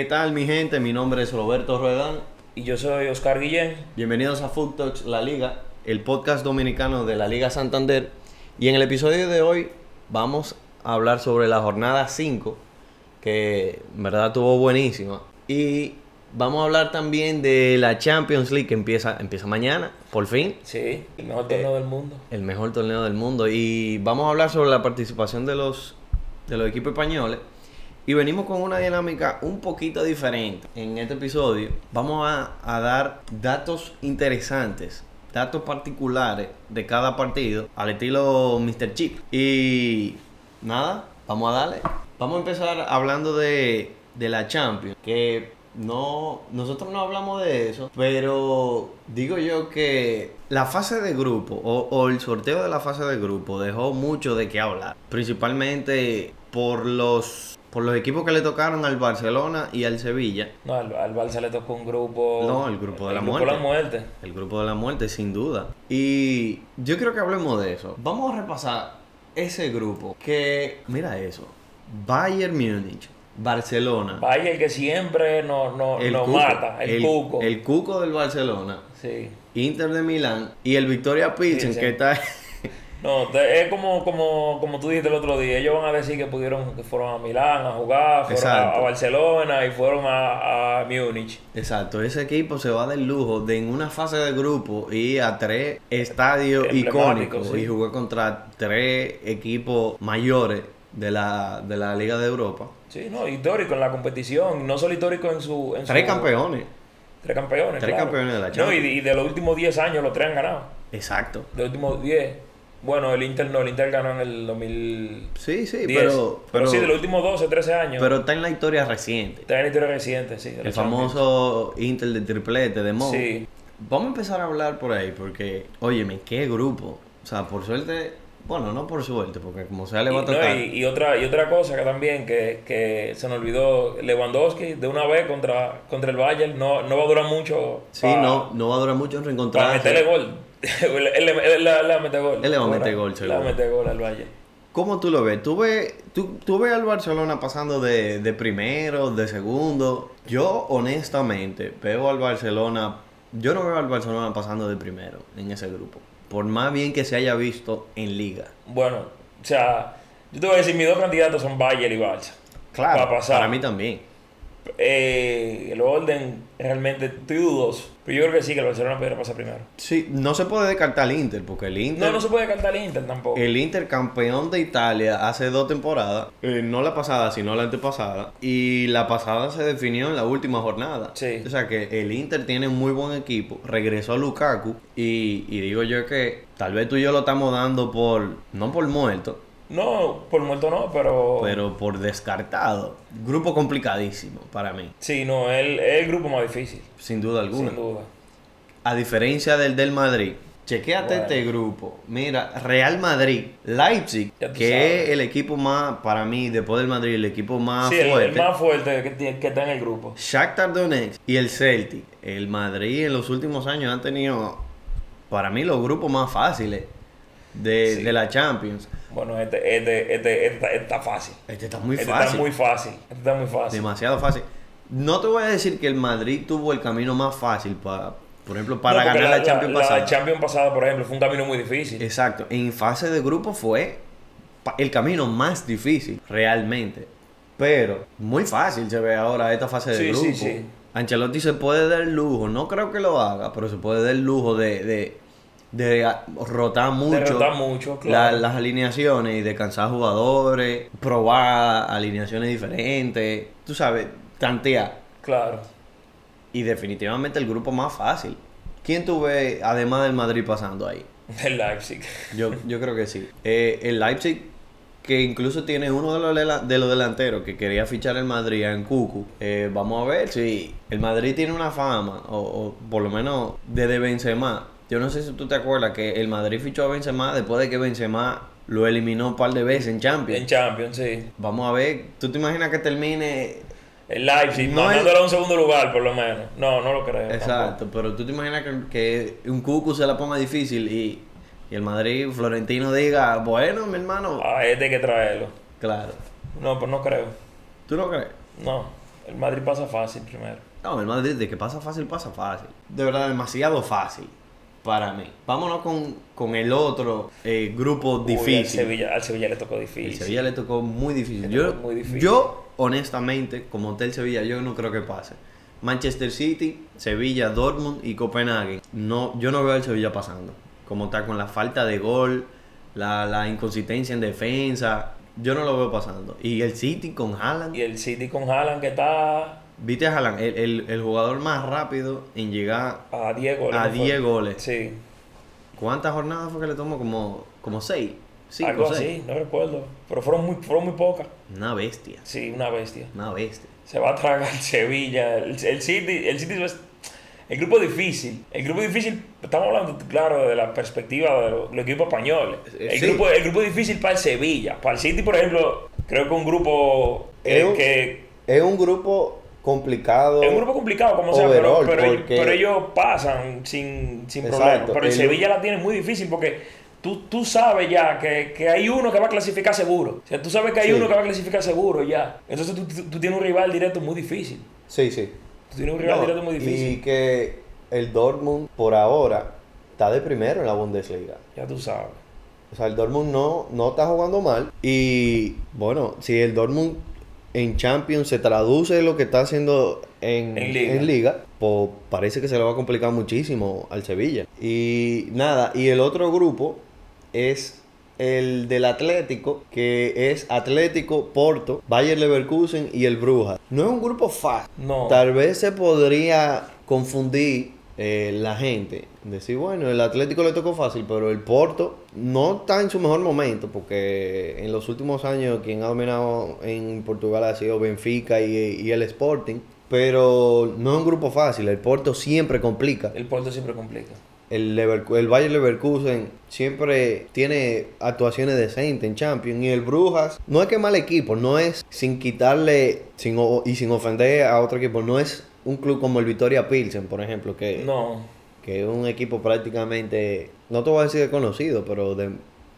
¿Qué tal mi gente? Mi nombre es Roberto Ruedán. Y yo soy Oscar Guillén. Bienvenidos a Food Talks La Liga, el podcast dominicano de la Liga Santander. Y en el episodio de hoy vamos a hablar sobre la jornada 5, que en verdad estuvo buenísima. Y vamos a hablar también de la Champions League que empieza, empieza mañana, por fin. Sí, el mejor torneo del mundo. El mejor torneo del mundo. Y vamos a hablar sobre la participación de los, de los equipos españoles. Y venimos con una dinámica un poquito diferente. En este episodio vamos a, dar datos interesantes, datos particulares de cada partido al estilo Mr. Chip. Y nada, vamos a darle. Vamos a empezar hablando de, de la Champions, que no, nosotros no hablamos de eso, pero digo yo que la fase de grupo o, o el sorteo de la fase de grupo dejó mucho de qué hablar, principalmente por los por los equipos que le tocaron al Barcelona y al Sevilla. No, al, al Barça le tocó un grupo. No, el grupo de la el grupo muerte. de la muerte. El grupo de la muerte, sin duda. Y yo creo que hablemos de eso. Vamos a repasar ese grupo que, mira eso, Bayern Múnich, Barcelona, el que siempre nos no, el nos Cuco, mata, el, cuco. el Cuco del Barcelona, Sí. Inter de Milán y el Victoria Pilsen Sí, sí. que está... No, te- es como, como, como tú dijiste el otro día. Ellos van a decir que pudieron, que fueron a Milán a jugar, fueron a, Barcelona y fueron a, a Múnich. Exacto, ese equipo se va del lujo de en una fase de grupo ir a tres estadios icónicos sí. y jugar contra tres equipos mayores de la, de la Liga de Europa. Sí, no, histórico en la competición. No solo histórico en su. En Tres su- campeones. Tres campeones. Tres claro. campeones de la No, y, Champions. y de los últimos 10 años, los tres han ganado. Exacto. De los últimos 10. Bueno, el Inter no, el Inter ganó en el 2010. Sí, sí, pero, pero, pero, sí, de los últimos 12, 13 años. pero está en la historia reciente. Está en la historia reciente, sí. El famoso Inter de triplete de Mo. Sí. Vamos a empezar a hablar por ahí porque, óyeme, qué grupo. O sea, por suerte, bueno, no por suerte, porque como sea le va a no, tocar. y, y otra, y otra cosa que también que, que se nos olvidó, Lewandowski de una vez contra, contra el Bayern no, no va a durar mucho. Sí, pa- no, no va a durar mucho en Para reencontrarse. meterle gol. Él, le va a meter gol. Él le va a meter gol, Le seguro. va a meter gol al Bayern. ¿Cómo tú lo ves? ¿Tú ves, tú, tú ves al Barcelona pasando de, de primero, de segundo? Yo, honestamente, veo al Barcelona. Yo no veo al Barcelona pasando de primero en ese grupo. Por más bien que se haya visto en liga. Bueno, o sea, yo te voy a decir, mis dos candidatos son Bayern y Barça. Claro, Va a pasar. para mí también. Eh, el orden realmente estoy dudoso. Pero yo creo que sí, que el Barcelona pudiera pasar primero. Sí, no se puede descartar el Inter, porque el Inter. No, no se puede cantar el Inter tampoco. El Inter campeón de Italia hace dos temporadas, eh, no la pasada, sino la antepasada, y la pasada se definió en la última jornada. Sí. O sea que el Inter tiene un muy buen equipo, regresó a Lukaku, y, y digo yo que tal vez tú y yo lo estamos dando por, no por muerto, No, por muerto no, pero... pero por descartado. Grupo complicadísimo para mí, Sí, no, es el grupo más difícil, sin duda alguna. sin duda. A diferencia del del Madrid. Chequéate Bueno. este grupo. Mira, Real Madrid, Leipzig, que sabes. es el equipo más, para mí, después del Madrid, el equipo más sí, el- el, fuerte. más fuerte que, tiene- que está en el grupo. Shakhtar Donetsk y el Celtic. El Madrid en los últimos años han tenido, para mí, los grupos más fáciles de, Sí. de la Champions. Bueno, este, este, este, este está, este está fácil. Este está muy este fácil. está muy fácil. Este está muy fácil. Demasiado fácil. No te voy a decir que el Madrid tuvo el camino más fácil para, por ejemplo, para No, ganar la, Champions la, pasada. Champions pasada, por ejemplo, fue un camino muy difícil. Exacto. En fase de grupo fue el camino más difícil, realmente. Pero muy fácil se ve ahora esta fase de Sí, grupo. sí, sí. Ancelotti se puede dar el lujo, no creo que lo haga, pero se puede dar el lujo de, de, de rotar mucho, Derrotar mucho, la- claro. las alineaciones y descansar jugadores, probar alineaciones diferentes, tú sabes, tantear. Claro. Y definitivamente el grupo más fácil. ¿Quién tú ves, además del Madrid, pasando ahí? El Leipzig. Yo, yo creo que sí. Eh, el Leipzig, que incluso tiene uno de los, de los delanteros que quería fichar el Madrid en Cucu. Eh, vamos a ver si el Madrid tiene una fama, o, o por lo menos desde Benzema. Yo no sé si tú te acuerdas que el Madrid fichó a Benzema después de que Benzema lo eliminó un par de veces en Champions. En Champions, sí. Vamos a ver, ¿tú te imaginas que termine El Leipzig, No mandándolo a un segundo lugar, por lo menos. No, no lo creo. Exacto, pero tú te imaginas que, que un Cucu se la ponga difícil y, y el Madrid, Florentino diga, bueno, mi hermano, tampoco. A este hay que traerlo. claro. No, pues no creo. ¿Tú no crees? No. El Madrid pasa fácil primero. No, el Madrid de que pasa fácil, pasa fácil. De verdad, demasiado fácil para mí. Vámonos con, con el otro eh, grupo Uy, al, difícil. Sevilla, al Sevilla le tocó El difícil. Sevilla le tocó muy difícil. Yo, tocó muy difícil. yo, honestamente, como hotel Sevilla, yo no creo que pase. Manchester City, Sevilla, Dortmund y Copenhague. No, yo no veo al Sevilla pasando. Como está con la falta de gol, la, la inconsistencia en defensa. Yo no lo veo pasando. Y el City con Haaland. Y el City con Haaland que está Viste a Haaland, el, el- el jugador más rápido en llegar a 10 goles. a ¿no fue? 10 goles. Sí, ¿Cuántas jornadas fue que le tomó? Como, como 6. algo 5 así, no recuerdo. Pero fueron muy, fueron muy pocas. Una bestia. Sí, una bestia. Una bestia. Se va a tragar el Sevilla. El, el City, el City es el grupo difícil. El grupo difícil, estamos hablando, claro, de la perspectiva de los, los equipos españoles. Eh, El, sí. grupo, el grupo difícil para el Sevilla. Para el City, por ejemplo, creo que un grupo eh, Es un- que Es un grupo complicado. Es un grupo complicado, como sea, pero, Overall, pero, ellos, porque- pero ellos pasan sin, sin problema. Pero el el- Sevilla la tiene muy difícil porque tú, tú sabes ya que, que hay uno que va a clasificar seguro. O sea, tú sabes que hay Sí. uno que va a clasificar seguro ya. Entonces tú, tú- tú tienes un rival directo muy difícil. Sí, sí. Tú tienes un rival No, directo muy difícil. Y que el Dortmund, por ahora, está de primero en la Bundesliga. Ya tú sabes. O sea, el Dortmund no, no está jugando mal. Y bueno, si el Dortmund en Champions se traduce lo que está haciendo en, En Liga. en Liga, pues parece que se le va a complicar muchísimo al Sevilla. Y nada, y el otro grupo es el del Atlético, que es Atlético, Porto, Bayer Leverkusen y el Brujas. No es un grupo fácil. No. Tal vez se podría confundir eh, la gente. Decir, bueno, el Atlético le tocó fácil, pero el Porto no está en su mejor momento, porque en los últimos años quien ha dominado en Portugal ha sido Benfica y, y el Sporting. Pero no es un grupo fácil, el Porto siempre complica. El Porto siempre complica. El, Leverku- el Bayer Leverkusen siempre tiene actuaciones decentes en Champions. Y el Brujas no es que mal equipo, no es sin quitarle sin, o- y sin ofender a otro equipo. No es un club como el Victoria Pilsen, por ejemplo, que, No. Que es un equipo prácticamente, no te voy a decir desconocido, pero de,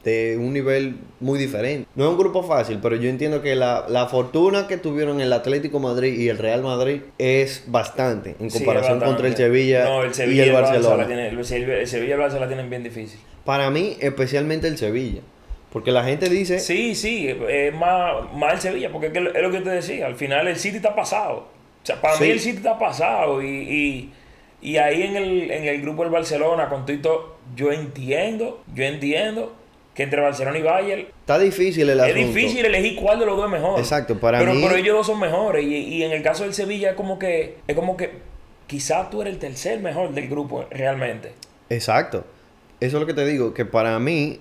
de un nivel muy diferente. No es un grupo fácil, pero yo entiendo que la, la fortuna que tuvieron el Atlético Madrid y el Real Madrid es bastante en comparación contra el. Sevilla, No, el y Sevilla el Barça Barcelona. tiene- el Sevilla el Sevilla y el Barça la tienen bien difícil. Para mí, especialmente el Sevilla. Porque la gente dice. Sí, sí, es más, más el Sevilla, porque es, que es lo que te decía, al final el City está pasado. O sea, para Sí. mí el City está pasado y, y, y ahí en el, en el grupo del Barcelona, con Tito, yo entiendo, yo entiendo que entre Barcelona y Bayern Está difícil el es asunto. difícil elegir cuál de los dos es mejor. Exacto, para pero, mí- Pero ellos dos son mejores y, y en el caso del Sevilla es como que, es como que quizás tú eres el tercer mejor del grupo realmente. Exacto. Eso es lo que te digo, que para mí,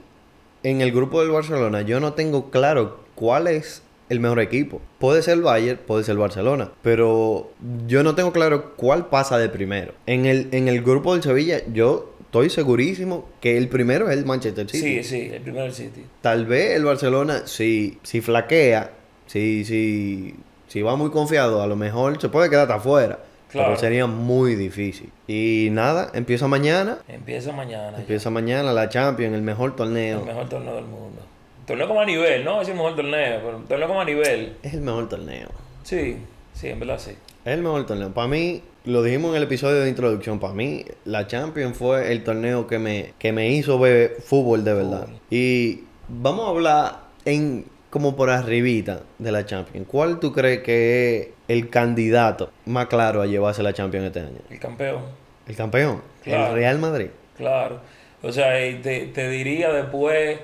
en el grupo del Barcelona, yo no tengo claro cuál es el mejor equipo. Puede ser el Bayern, puede ser el Barcelona, pero yo no tengo claro cuál pasa de primero. En el, en el grupo del Sevilla, yo estoy segurísimo que el primero es el Manchester City. Sí, sí, el primero City. Tal vez el Barcelona, si, si flaquea, si, si, si va muy confiado, a lo mejor se puede quedar hasta afuera. Claro. Pero sería muy difícil. Y nada, empieza mañana. Empieza mañana. ya. Empieza mañana la Champions, el mejor torneo. El mejor torneo del mundo. Torneo como a nivel, no es el mejor torneo, pero torneo como a nivel. Es el mejor torneo. Sí, sí, en verdad sí. Es el mejor torneo. Para mí, lo dijimos en el episodio de introducción, para mí la Champions fue el torneo que me, que me hizo ver fútbol de verdad. Fútbol. Y vamos a hablar en como por arribita de la Champions. ¿Cuál tú crees que es el candidato más claro a llevarse la Champions este año? El campeón, El campeón, Claro. el Real Madrid. claro. O sea, te, te diría después,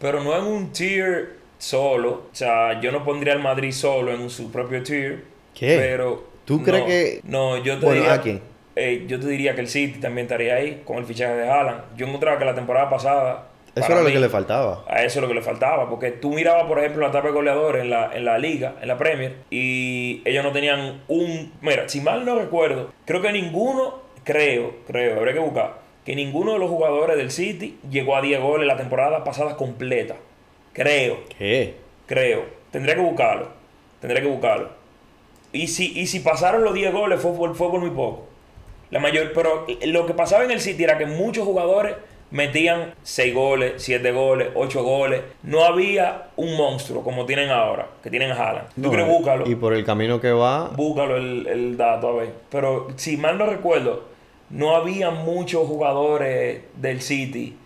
pero no en un tier solo. O sea, yo no pondría al Madrid solo en su propio tier. ¿Qué? Pero. ¿Tú crees no, que- No, yo te Bueno, diría. ¿a quién? eh, yo te diría que el City también estaría ahí con el fichaje de Haaland. Yo encontraba que la temporada pasada. Eso era lo que le faltaba. A eso es lo que le faltaba, porque tú mirabas, por ejemplo, la tabla de goleadores en la, en la liga, en la Premier, y ellos no tenían un... Mira, si mal no recuerdo, creo que ninguno, creo, creo, habría que buscar, que ninguno de los jugadores del City llegó a 10 goles la temporada pasada completa. Creo, ¿Qué? creo. Tendría que buscarlo, tendría que buscarlo. Y si, y si pasaron los 10 goles fue, por- fue por muy poco. La mayor, pero lo que pasaba en el City era que muchos jugadores metían 6 goles, 7 goles, 8 goles. No había un monstruo como tienen ahora, que tienen Haaland. Tú No, quieres búscalo. Y por el camino que va, Búscalo el, el dato, a ver. Pero si mal no recuerdo, no había muchos jugadores del City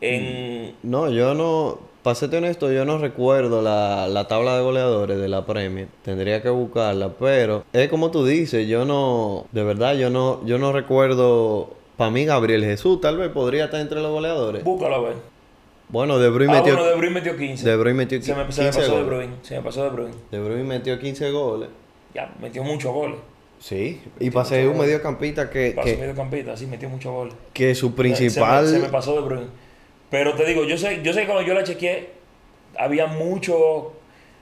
en... no, yo no, para serte honesto, yo no recuerdo la, la tabla de goleadores de la Premier. Tendría que buscarla, pero es como tú dices, yo no, de verdad, yo no, yo no recuerdo. Para mí, Gabriel Jesús tal vez podría estar entre los goleadores. Búscalo, a ver. Bueno, De Bruyne Ah, metió, bueno, De Bruyne metió 15. De Bruyne metió se me, 15 se me pasó De. Bruyne. Se me pasó De Bruyne. De Bruyne metió 15 goles. Ya, metió muchos goles. Sí, y pasé un mediocampista que, Pasó que, mediocampista, sí, metió muchos goles. que su Se principal... me, se me pasó De Bruyne. Pero te digo, yo sé, yo sé que cuando yo la chequeé, había mucho,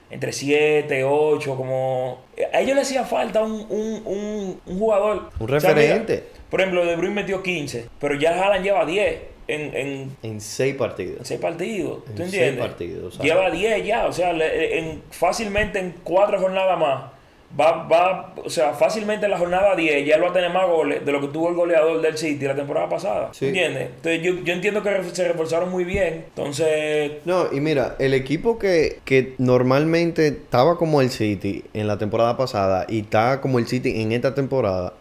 entre 7, 8, como... A ellos les hacía falta un, un, un, un jugador. Un O sea, mira, referente. por ejemplo, De Bruyne metió 15, pero ya Haaland lleva 10 en, en, En seis partidos. en 6 partidos. ¿Tú En seis entiendes? partidos, o sea. lleva 10 ya, o sea, le- en, fácilmente en 4 jornadas más. Va, va, o sea, fácilmente en la jornada 10 ya él va a tener más goles de lo que tuvo el goleador del City la temporada pasada. Sí. ¿Entiendes? Entonces yo, yo entiendo que se reforzaron muy bien. Entonces, No, y mira, el equipo que, que normalmente estaba como el City en la temporada pasada y está como el City en esta temporada,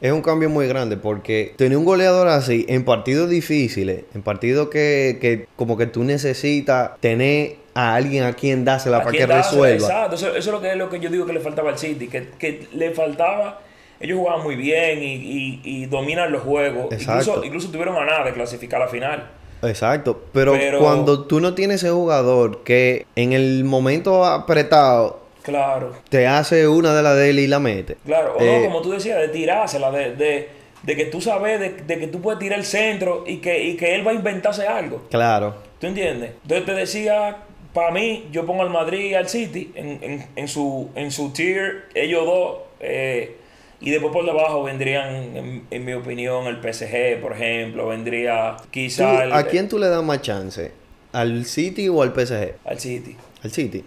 es un cambio muy grande porque tener un goleador así en partidos difíciles, en partidos que, que como que tú necesitas tener a alguien a quien dásela ¿a para que resuelva. Exacto, eso, eso es lo que, es lo que yo digo que le faltaba al City, que, que le faltaba... Ellos jugaban muy bien y, y, y dominan los juegos. Incluso, incluso tuvieron a nada de clasificar a la final. Exacto, pero, Pero- cuando tú no tienes ese jugador que en el momento apretado Claro. te hace una de las de él y la mete. Claro, o Eh, no, como tú decías, de tirársela, de, de, de que tú sabes de, de que tú puedes tirar el centro y que, y que él va a inventarse algo. Claro. ¿Tú entiendes? Entonces te decía, para mí, yo pongo al Madrid y al City en, en, en su, en su tier, ellos dos, eh, y después por debajo vendrían, en, en mi opinión, el PSG, por ejemplo, vendría quizá el- ¿A quién tú le das más chance? ¿Al City o al PSG? al City. Al City.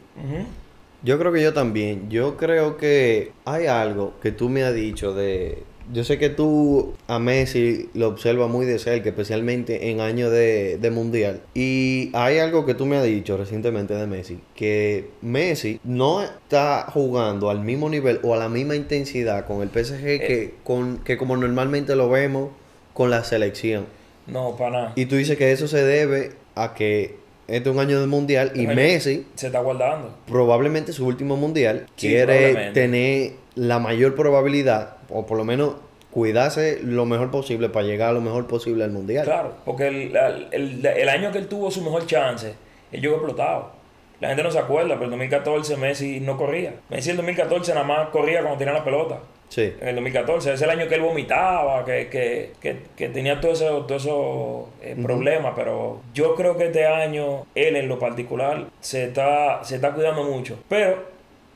Yo creo que yo también. Yo creo que hay algo que tú me has dicho de... Yo sé que tú a Messi lo observas muy de cerca, especialmente en años de, de mundial. Y hay algo que tú me has dicho recientemente de Messi, que Messi no está jugando al mismo nivel o a la misma intensidad con el PSG que, con, que como normalmente lo vemos con la selección. No, para nada. Y tú dices que eso se debe a que este es un año de mundial y. Messi, Se está guardando. probablemente su último mundial, Sí, quiere tener la mayor probabilidad, o por lo menos cuidarse lo mejor posible para llegar a lo mejor posible al mundial. Claro, porque el, el- el año que él tuvo su mejor chance, él llegó explotado. La gente no se acuerda, pero en 2014 Messi no corría. Messi en 2014 nada más corría cuando tenía la pelota. Sí. En el 2014, ese es el año que él vomitaba, que, que, que, que tenía todos esos todo eso, eh, problemas, pero yo creo que este año él en lo particular se está, se está cuidando mucho. Pero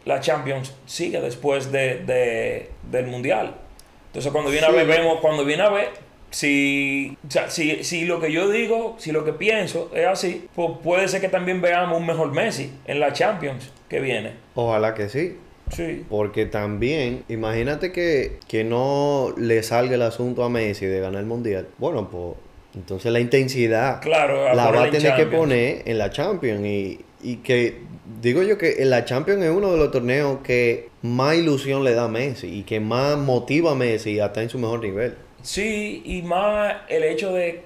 la Champions sigue después de, de- del Mundial. Entonces cuando viene a ver, vemos, cuando viene a ver, si, o sea, si, si lo que yo digo, si lo que pienso es así, pues puede ser que también veamos un mejor Messi en la Champions que viene. Ojalá que sí. Sí. Porque también, imagínate que, que no le salga el asunto a Messi de ganar el mundial. Bueno, pues entonces la intensidad Claro, la va a en tener que poner en la Champions. Y, y que digo yo que la Champions es uno de los torneos que más ilusión le da a Messi y que más motiva a Messi a estar en su mejor nivel. Sí, y más el hecho de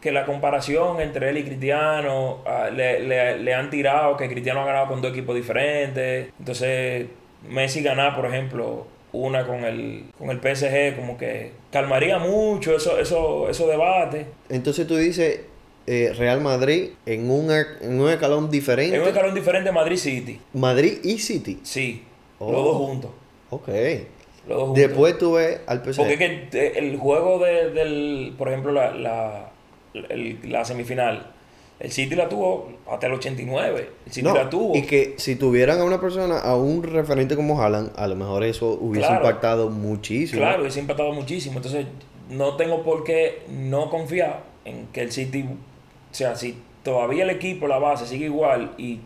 que la comparación entre él y Cristiano ah, le, le- le han tirado que Cristiano ha ganado con dos equipos diferentes. Entonces, Messi ganar, por ejemplo, una con el, con el PSG, como que calmaría mucho eso, eso, esos debates. Entonces tú dices eh, Real Madrid en un, en un escalón diferente. Es un escalón diferente Madrid City. Madrid y City. Sí, Oh. los dos juntos. Ok. Los dos juntos. Después tú ves al PSG. Porque es que eh, el juego de- del, por ejemplo, la, la, el- la semifinal, el City la tuvo hasta el 89. El City No, la tuvo. Y que si tuvieran a una persona, a un referente como Haaland, a lo mejor eso hubiese Claro. impactado muchísimo. Claro, y se ha empatado muchísimo. Entonces, no tengo por qué no confiar en que el City, o sea, si todavía el equipo, la base sigue igual y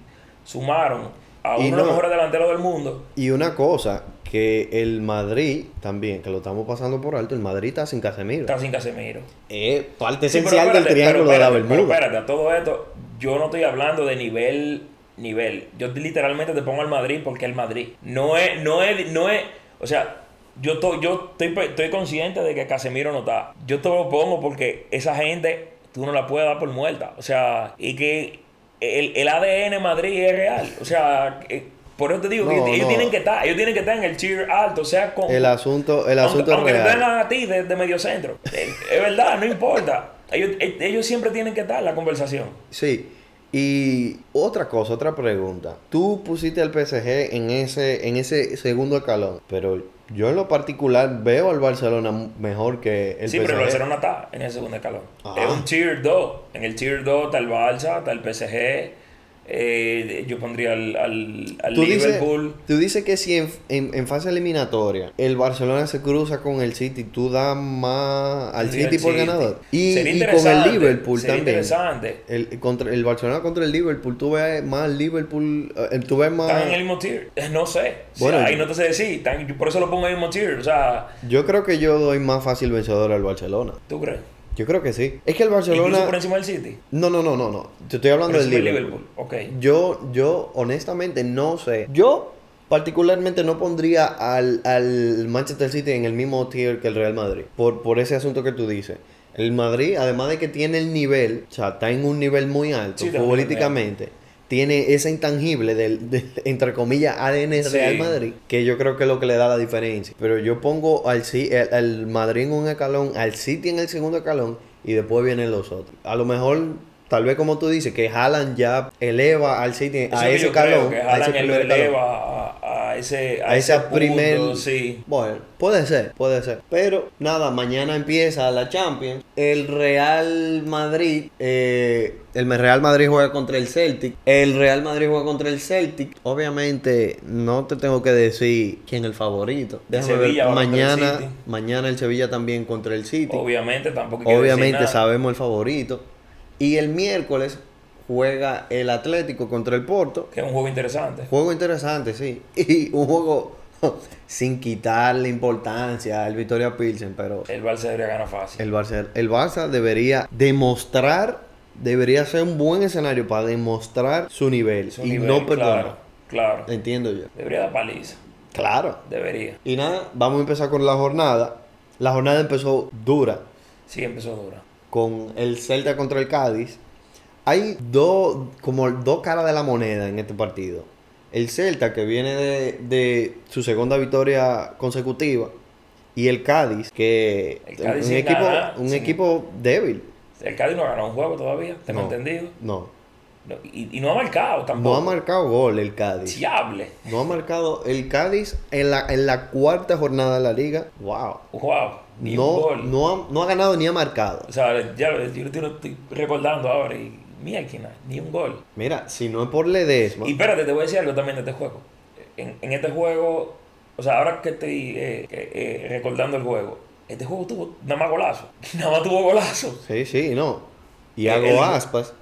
sumaron a uno de los mejores delanteros del mundo, Y una cosa, que el Madrid también, que lo estamos pasando por alto, el Madrid está sin Casemiro. Está sin Casemiro. Es parte Sí, pero esencial del espérate, triángulo pero de la espérate, pero Bermuda. espérate, a todo esto, yo no estoy hablando de nivel, nivel. Yo literalmente te pongo al Madrid porque el Madrid. No es, no es, no es, o sea, yo, estoy, yo estoy, estoy consciente de que Casemiro no está. Yo te lo pongo porque esa gente, tú no la puedes dar por muerta. O sea, y que el, el ADN Madrid es real. O sea, eh, por eso te digo que No, ellos no. tienen que estar, ellos tienen que estar en el cheer alto, o sea, con, El asunto, el asunto aunque, es aunque real. tengan a ti de, de medio centro. Eh, es verdad, no importa. Ellos, eh, ellos siempre tienen que estar en la conversación. Sí. Y otra cosa, otra pregunta. Tú pusiste al PSG en ese, en ese segundo escalón, pero yo en lo particular veo al Barcelona mejor que el sí, PSG. pero el Barcelona está en el segundo escalón. Ah. Es un tier 2. En el tier 2 está el Barça, está el PSG. Eh, yo pondría al, al, al Tú dices, Liverpool. tú dices que si en, en- en fase eliminatoria el Barcelona se cruza con el City, tú das más al City el por City. ganador. Y, y con el Liverpool también. interesante. El, contra, el Barcelona contra el Liverpool, tú ves más Liverpool, eh, tú ves más... Están en el mismo tier. Eh, No sé. O sea, Bueno, ahí no te sé decir. Están- por eso lo pongo en el mismo tier. O sea, Yo creo que yo doy más fácil vencedor al Barcelona. ¿tú crees? Yo creo que sí. Es que el Incluso Barcelona... por encima del City. No, no, no, no, no. Te estoy hablando Por del Liverpool. Liverpool. Ok. Yo, yo honestamente no sé. Yo particularmente no pondría al, al Manchester City en el mismo tier que el Real Madrid. Por, por ese asunto que tú dices. El Madrid, además de que tiene el nivel, o sea, está en un nivel muy alto Sí, futbolísticamente. Tiene ese intangible del, del, entre comillas, ADN Sí. Real Madrid, que yo creo que es lo que le da la diferencia. Pero yo pongo al, al, al Madrid en un escalón, al City en el segundo escalón, y después vienen los otros. A lo mejor, tal vez como tú dices, que Haaland ya eleva al City a ese escalón, que Haaland eleva ese, a A ese ese punto, primer... Sí. Bueno, puede ser, puede ser. Pero nada, mañana empieza la Champions. El Real Madrid, eh, el Real Madrid juega contra el Celtic. El Real Madrid juega contra el Celtic. Obviamente no te tengo que decir quién es el favorito. Déjame Sevilla ver. contra el Mañana, City. mañana el Sevilla también contra el City. Obviamente tampoco decir Obviamente nada. sabemos el favorito. Y el miércoles juega el Atlético contra el Porto. Que es un juego interesante. Juego interesante, sí. Y un juego sin quitarle importancia al Victoria Pilsen, pero El Barça debería ganar fácil. el Barça, el Barça debería demostrar, debería ser un buen escenario para demostrar su nivel Su y nivel, no perdonar. Claro, claro. Entiendo yo. Debería dar paliza. Claro. Debería. Y nada, vamos a empezar con la jornada. La jornada empezó dura Sí, empezó dura. con el Celta contra el Cádiz. Hay dos, como dos caras de la moneda en este partido. El Celta, que viene de, de su segunda victoria consecutiva, y el Cádiz, que El Cádiz un, equipo, ganar, un sin- equipo débil. El Cádiz no ha ganado un juego todavía, tengo No. entendido. No, No, y, y no ha marcado no tampoco. ha marcado gol el Cádiz. Fiable. No ha marcado el Cádiz en la, en la cuarta jornada de la liga. Wow. Wow. Ni un No, gol. no, ha, no ha ganado ni ha marcado. O sea, ya yo lo estoy recordando ahora y mira ni un gol. Mira, si no es por Ledesma. Y espérate, te voy a decir algo también de este juego. En, en este juego, o sea, ahora que estoy eh, que, eh, recordando el juego, este juego tuvo nada más golazo. Nada más tuvo golazo. Sí, sí, no. Y El- Iago Aspas,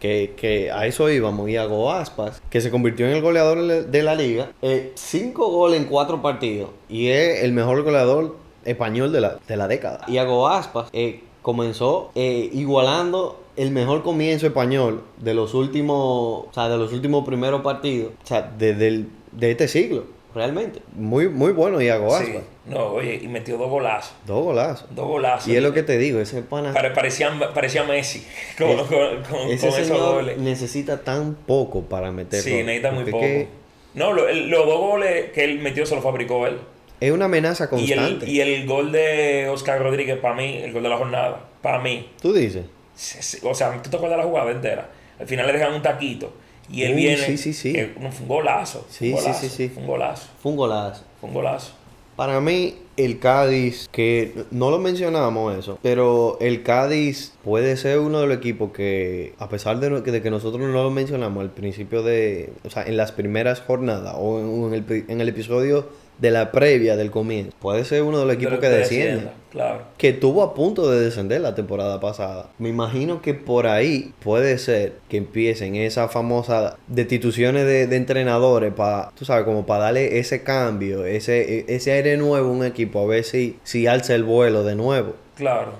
que, que a eso íbamos, Iago Aspas, que se convirtió en el goleador de la- de la liga, eh, cinco goles en cuatro partidos, y es el mejor goleador español de la, de la década. Iago Aspas eh, comenzó eh, igualando el mejor comienzo español de los últimos, o sea, de los últimos primeros partidos, o sea, desde el- de este siglo, realmente. Muy, muy bueno Iago Sí. Aspas. No, oye, y metió dos golazos. Dos golazos. Dos golazos. Y es lo que te digo, ese pana... Pare- parecía, parecía Messi con, Es- con, con- con esos goles. necesita tan poco para meter Sí, necesita muy poco. que No, lo- los dos goles que él metió se los fabricó él. Es una amenaza Y el, constante. y el gol de Oscar Rodríguez, para mí, el gol de la jornada, para mí, Tú dices. Se- se- o sea, tú te acuerdas de la jugada entera. Al final le dejan un taquito y él Uy, viene. sí, sí, sí. que no, fue un golazo. Sí, un sí, golazo, sí, sí. Fue un golazo. Fue un golazo. Fue un golazo. Para mí, el Cádiz, que no lo mencionamos eso, pero el Cádiz puede ser uno de los equipos que, a pesar de, de que nosotros no lo mencionamos al principio de, o sea, en las primeras jornadas o en, en el, en el episodio de la previa del comienzo. Puede ser uno de los equipos que desciende. Claro. Que estuvo a punto de descender la temporada pasada. Me imagino que por ahí puede ser que empiecen esas famosas destituciones de, de entrenadores para, tú sabes, como para darle ese cambio, ese, ese aire nuevo a un equipo, a ver si, si alza el vuelo de nuevo. Claro.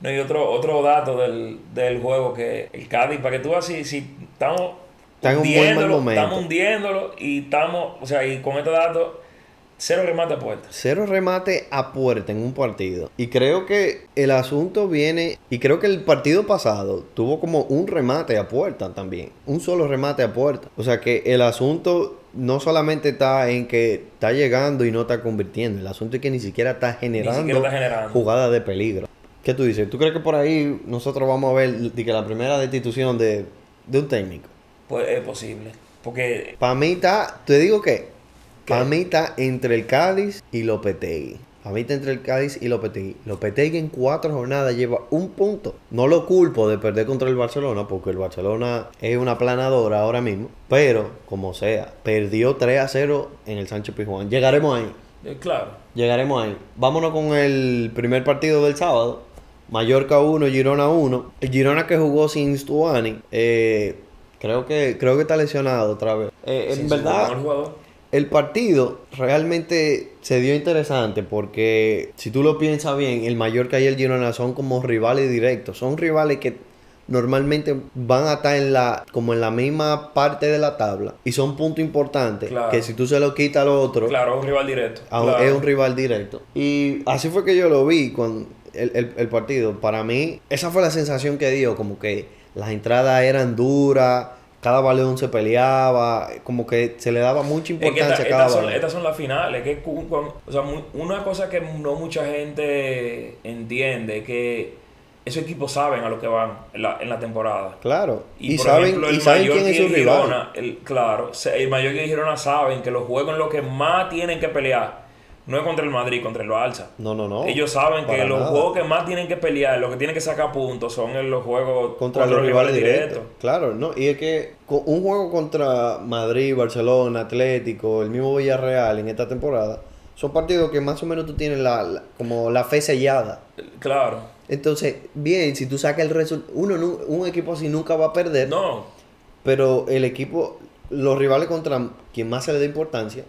No, y otro, otro dato del, del juego que el Cádiz, para que tú veas si, si estamos momento. estamos hundiéndolo y estamos, o sea, y con este dato, cero remate a puerta. Cero remate a puerta en un partido. Y creo que el asunto viene, y creo que el partido pasado tuvo como un remate a puerta también. Un solo remate a puerta. O sea que el asunto no solamente está en que está llegando y no está convirtiendo. El asunto es que ni siquiera está generando, siquiera está generando. jugadas de peligro. ¿Qué tú dices? ¿Tú crees que por ahí nosotros vamos a ver de que la primera destitución de, de un técnico? Pues es posible. Porque Para mí está, te digo que. Para mí está entre el Cádiz y Lopetegui. Para mí está entre el Cádiz y Lopetegui. Lopetegui en cuatro jornadas lleva un punto. No lo culpo de perder contra el Barcelona, porque el Barcelona es una planadora ahora mismo. Pero, como sea, perdió 3 a 0 en el Sánchez Pizjuán. Llegaremos ahí. eh, claro, Llegaremos ahí. Vámonos con el primer partido del sábado. Mallorca 1, Girona 1. El Girona que jugó sin Stuani. eh, creo, que, creo que está lesionado otra vez. Eh, en verdad, jugador. El partido realmente se dio interesante porque si tú lo piensas bien, el Mallorca y el Girona son como rivales directos. Son rivales que normalmente van a estar en la como en la misma parte de la tabla y son puntos importantes Claro. que si tú se lo quitas al otro Claro, es un rival directo. a un- Claro. es un rival directo. Y así fue que yo lo vi con el, el- el partido. Para mí, esa fue la sensación que dio, como que las entradas eran duras, cada balón se peleaba, como que se le daba mucha Es que importancia esta- a cada estas, son, estas son las finales. Que o sea, una cosa que no mucha gente entiende es que esos equipos saben a lo que van en la, en la temporada. Claro, y, por saben, ejemplo, el y saben quién es su rival. Girona, el- claro, el y el Girona saben que los juegos en los que más tienen que pelear no es contra el Madrid, contra el Barça. No, no, no. Ellos saben que los nada. juegos que más tienen que pelear, los que tienen que sacar puntos, son en los juegos contra los rivales directos. Claro, ¿no? Y es que un juego contra Madrid, Barcelona, Atlético, el mismo Villarreal en esta temporada, son partidos que más o menos tú tienes la, la- como la fe sellada. Claro. Entonces, bien, si tú sacas el resultado, uno, un equipo así nunca va a perder, No, pero el equipo, los rivales contra quien más se le da importancia,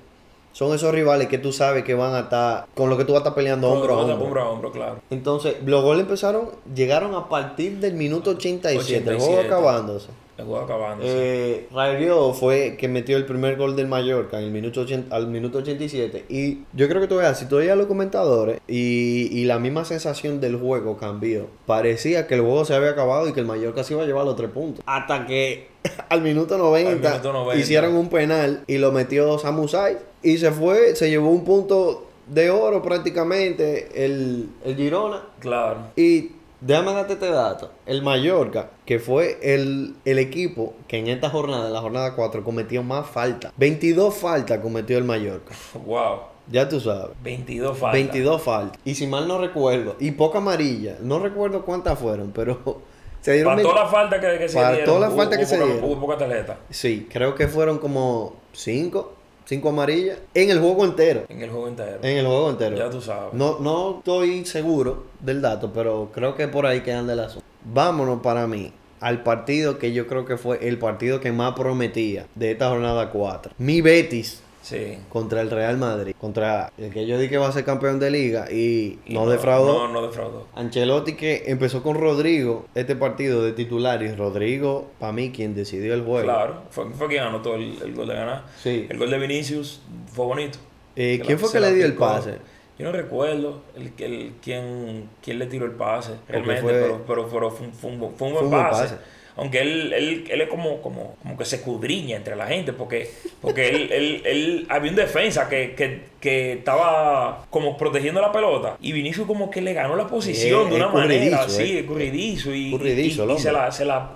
son esos rivales que tú sabes que van a estar, con lo que tú vas a estar peleando hombro a hombro, hombro. hombro a hombro, claro. Entonces, los goles empezaron, llegaron a partir del minuto 87, el juego 87. acabándose. El juego acabando. Eh, Rabiot fue que metió el primer gol del Mallorca en el minuto 80 al minuto 87 y yo creo que tú veas, si tú veías los comentadores y, y la misma sensación del juego cambió, parecía que el juego se había acabado y que el Mallorca se iba a llevar los tres puntos. Hasta que al minuto 90, Al minuto 90. hicieron un penal y lo metió Samusai y se fue, se llevó un punto de oro prácticamente el, el Girona. Claro. Y déjame darte este dato. El Mallorca, que fue el, el equipo que en esta jornada, en la jornada 4, cometió más faltas. 22 faltas cometió el Mallorca. Wow. Ya tú sabes. 22 faltas. 22 faltas. Y si mal no recuerdo, y poca amarilla. No recuerdo cuántas fueron, pero se dieron... Para todas las faltas que, que se Para dieron. todas las hubo- que hubo se poca- dieron. Hubo poca tarjeta Sí, creo que fueron como 5, 5 amarillas en el juego entero. en el juego entero. En el juego entero. Ya tú sabes. No, no estoy seguro del dato, pero creo que por ahí quedan del asunto. Vámonos para mí al partido que yo creo que fue el partido que más prometía de esta jornada 4. Mi Betis Sí. contra el Real Madrid. Contra el que yo dije que va a ser campeón de liga y, Y no, defraudó. No, no defraudó. Ancelotti que empezó con Rodrigo este partido de titular y Rodrigo, para mí, quien decidió el juego. Claro. Fue, fue quien anotó el, el gol de ganar. Sí. El gol de Vinicius fue bonito. Eh, ¿Quién la- fue que le dio el pase? Yo no recuerdo el, el, quién, quién le tiró el pase realmente, fue- pero, pero, pero fue, un- fue un, bu- fue un buen Fue un buen pase. pase. Aunque él, él, él es como, como, como que se escudriña entre la gente, porque, porque él, él, él- había un defensa que, que, que estaba como protegiendo la pelota y Vinicius como que le ganó la posición Eh, de una manera, sí, eh. escurridizo y, el y- y se, la, se, la,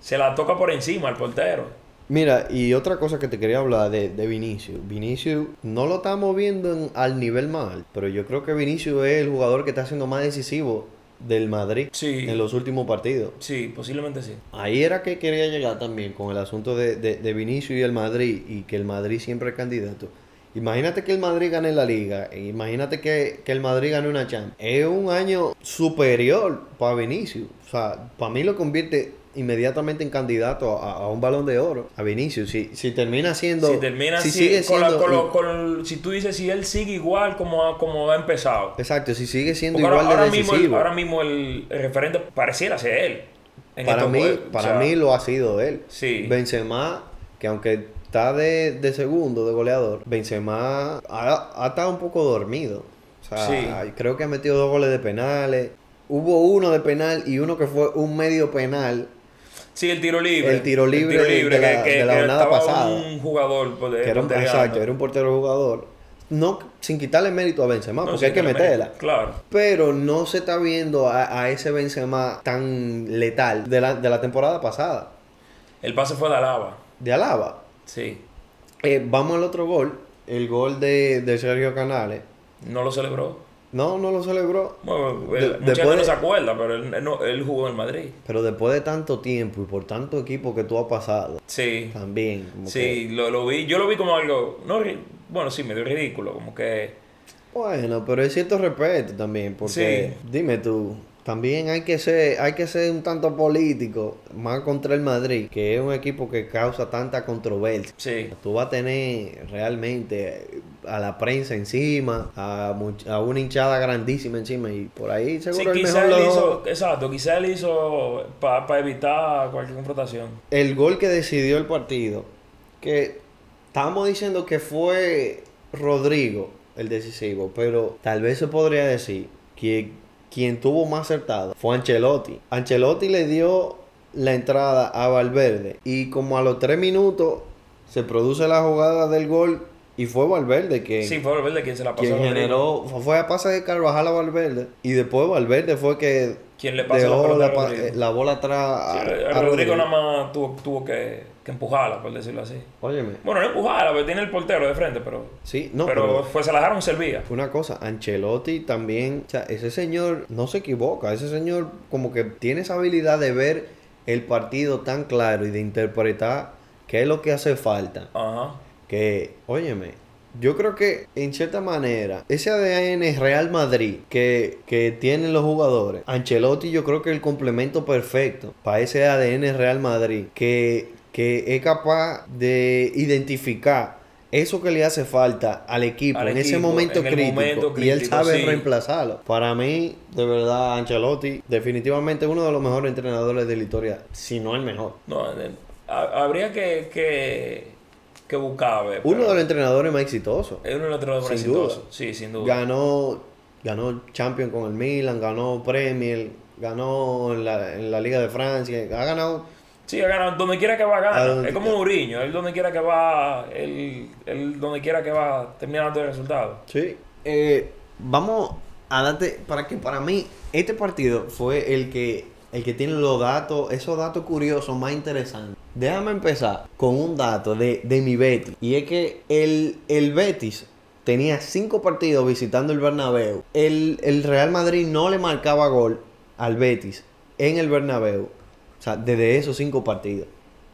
se la toca por encima al portero. Mira, y otra cosa que te quería hablar de, de Vinicius. Vinicius no lo estamos viendo en- al nivel mal, pero yo creo que Vinicius es el jugador que está siendo más decisivo del Madrid Sí. en los últimos partidos. Sí, posiblemente sí. Ahí era que quería llegar también con el asunto de, de, de Vinicius y el Madrid y que el Madrid siempre es candidato. Imagínate que el Madrid gane la liga, e imagínate que, que el Madrid gane una Champions. Es un año superior para Vinicius. O sea, para mí lo convierte inmediatamente en candidato a, a un balón de oro a Vinicius. Si, si termina siendo. Si termina si sigue con la- siendo. con lo- con- si tú dices si él sigue igual como ha, como ha empezado. Exacto, si sigue siendo Porque ahora, igual de ahora mismo, el, decisivo. ahora mismo el, referente pareciera ser él. en para mí, juegos. O para sea, mí lo ha sido él. Sí. Benzema, que aunque está de, de segundo, de goleador, Benzema ha, ha estado un poco dormido. O sea, Sí. creo que ha metido dos goles de penales. Hubo uno de penal y uno que fue un medio penal. Sí, el tiro libre. El tiro libre de la- de la jornada pasada. un jugador pues, Que era un, exacto, era un portero jugador. No, sin quitarle mérito a Benzema, No, porque hay que meterla. mete. Claro. Pero no se está viendo a, a ese Benzema tan letal de la, de la temporada pasada. El pase fue de Alaba. De Alaba. Sí. Eh, vamos al otro gol. El gol de, de Sergio Canales. No lo celebró. No, no lo celebró. Bueno, De- él- mucha después gente no se acuerda, pero él, él no- él jugó en Madrid. Pero después de tanto tiempo y por tanto equipo que tú has pasado, Sí. también. como Sí, lo, lo vi. Yo lo vi como algo. No, bueno, sí, medio ridículo. Como que. bueno, pero es cierto respeto también. Porque, dime tú, también hay que ser hay que ser un tanto político, más contra el Madrid, que es un equipo que causa tanta controversia. Sí. Tú vas a tener realmente a la prensa encima, a, a una hinchada grandísima encima y por ahí Sí, seguro el quizá mejor lo- hizo. Exacto, quizá él hizo para evitar cualquier confrontación. el gol que decidió el partido, que estamos diciendo que fue Rodrigo el decisivo, pero tal vez se podría decir que quien tuvo más acertado fue Ancelotti. Ancelotti le dio la entrada a Valverde y como a los tres minutos se produce la jugada del gol y fue Valverde que Sí, fue Valverde quien se la pasó. quien generó fue a pase de Carvajal a Valverde y después Valverde fue que Quien le pasó la pa- la bola atrás Sí, a, a Rodrigo nada más tuvo, tuvo que, que empujarla, por decirlo así. Óyeme, Bueno, no empujarla, pero tiene el portero de frente, pero. sí, no, pero, pero, pues se la dejaron servía. una cosa, Ancelotti también, o sea, ese señor no se equivoca, ese señor como que tiene esa habilidad de ver el partido tan claro y de interpretar qué es lo que hace falta. Ajá. Que, óyeme, yo creo que en cierta manera, ese ADN Real Madrid que, que tienen los jugadores, Ancelotti yo creo que es el complemento perfecto para ese ADN Real Madrid que, que es capaz de identificar eso que le hace falta al equipo Al en ese momento, en crítico, momento y él sabe sí. reemplazarlo. Para mí, de verdad, Ancelotti definitivamente uno de los mejores entrenadores de la historia, si no el mejor. No, ha- habría que, que, que buscar, a ver, Uno de los entrenadores más exitosos. Es uno de los entrenadores más exitosos. Sí, sin duda. ganó ganó Champions con el Milan, ganó Premier, ganó en la, en la Liga de Francia, ha ganado Sí, ha ganado. Donde quiera que va, gana. Es como Mourinho. Él donde quiera que va, él, él donde quiera que va, termina dando el resultado. Sí. Eh, vamos a darte para que para mí este partido fue el que el que tiene los datos, esos datos curiosos más interesantes. Déjame empezar con un dato de, de mi Betis. Y es que el, el Betis tenía cinco partidos visitando el Bernabéu. El, el Real Madrid no le marcaba gol al Betis en el Bernabéu. O sea, desde esos cinco partidos.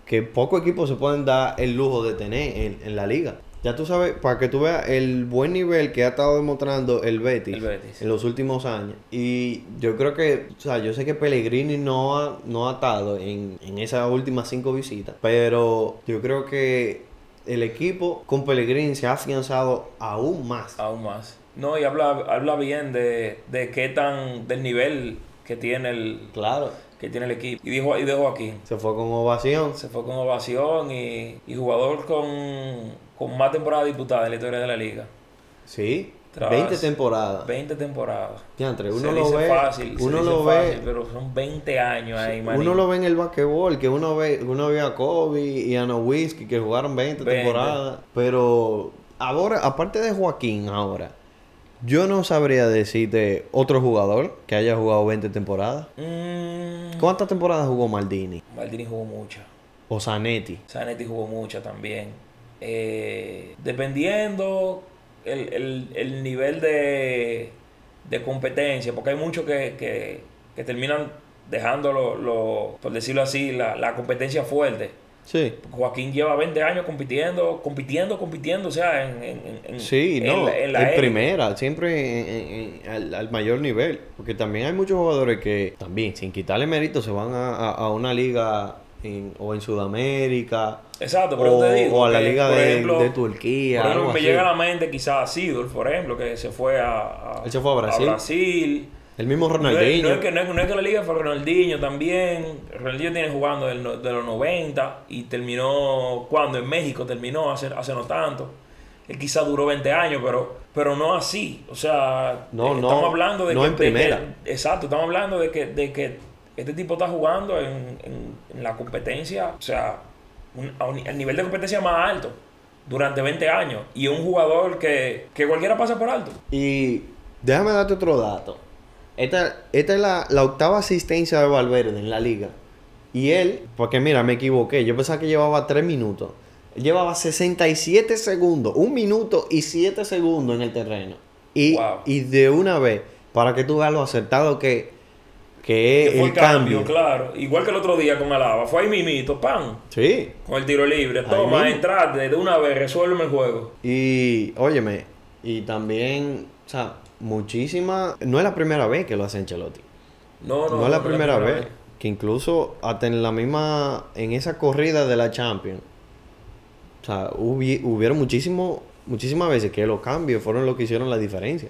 Que pocos equipos se pueden dar el lujo de tener en, en la liga. Ya tú sabes, para que tú veas el buen nivel que ha estado demostrando el Betis, El Betis. en los últimos años. Y yo creo que, o sea, yo sé que Pellegrini no ha, no ha estado en, en esas últimas cinco visitas, pero yo creo que el equipo con Pellegrini se ha afianzado aún más. Aún más. No, y habla, habla bien de, de qué tan. del nivel que tiene el, Claro, que tiene el equipo. Y dijo, y de Joaquín. se fue con ovación. Se fue con ovación y, y jugador con, con más temporadas disputadas en la historia de la liga. Sí, Tras 20 temporadas. 20 temporadas. Diantre, Se uno lo dice ve, fácil, se uno dice lo fácil, ve, pero son 20 años ahí, manín. uno lo ve en el basquetbol, que uno ve, uno ve a Kobe y a Nowitzki que jugaron 20, 20. temporadas, pero ahora, aparte de Joaquín ahora, yo no sabría decirte otro jugador que haya jugado 20 temporadas. Mm, ¿Cuántas temporadas jugó Maldini? Maldini jugó mucha. O Zanetti. Zanetti jugó mucha también. Eh, dependiendo el, el- el nivel de, de competencia, porque hay muchos que, que, que terminan dejando, lo, lo- por decirlo así, la, la competencia fuerte Sí. Joaquín lleva 20 años compitiendo, compitiendo, compitiendo, o sea, en, en, en- Sí, en no, la- en en, la primera, siempre en- en- en- al, al mayor nivel. Porque también hay muchos jugadores que también, sin quitarle mérito, se van a, a- a una liga en- o en Sudamérica. Exacto, pero o, te digo. o a la liga de, ejemplo, de Turquía. Por ejemplo, algo me así. llega a la mente quizás Sidor, por ejemplo, que se fue a, a- Él se fue a Brasil. Brasil. El mismo No es, Ronaldinho. no es que, no, es, no es que la liga fue Ronaldinho también. Ronaldinho tiene jugando del de los 90 y terminó, cuando en México terminó hace, hace no tanto. Él quizá duró 20 años, pero, pero no así. O sea, No, eh, no, estamos hablando de no que, en que- primera. exacto, estamos hablando de que, de que este tipo está jugando en, en- en la competencia, o sea, un, a un- el nivel de competencia más alto durante 20 años. Y un jugador que, que cualquiera pasa por alto. Y déjame darte otro dato. Esta, esta es la, la octava asistencia de Valverde en la liga. Y él, porque mira, me equivoqué. Yo pensaba que llevaba 3 minutos. Él llevaba 67 segundos, un minuto y 7 segundos en el terreno. Y, Wow. y de una vez, para que tú veas lo acertado que, que es Que el cambio. claro. Igual que el otro día con Alaba. Fue ahí mimito, pan. Sí. Con el tiro libre. Toma, entrate de una vez, resuélveme el juego. Y, óyeme, y también, o sea, muchísima. No es la primera vez que lo hace Ancelotti. No, no. No, es la primera vez. Que incluso hasta en la misma. En esa corrida de la Champions. O sea, hubi- hubieron muchísimo, muchísimas veces que los cambios fueron los que hicieron la diferencia.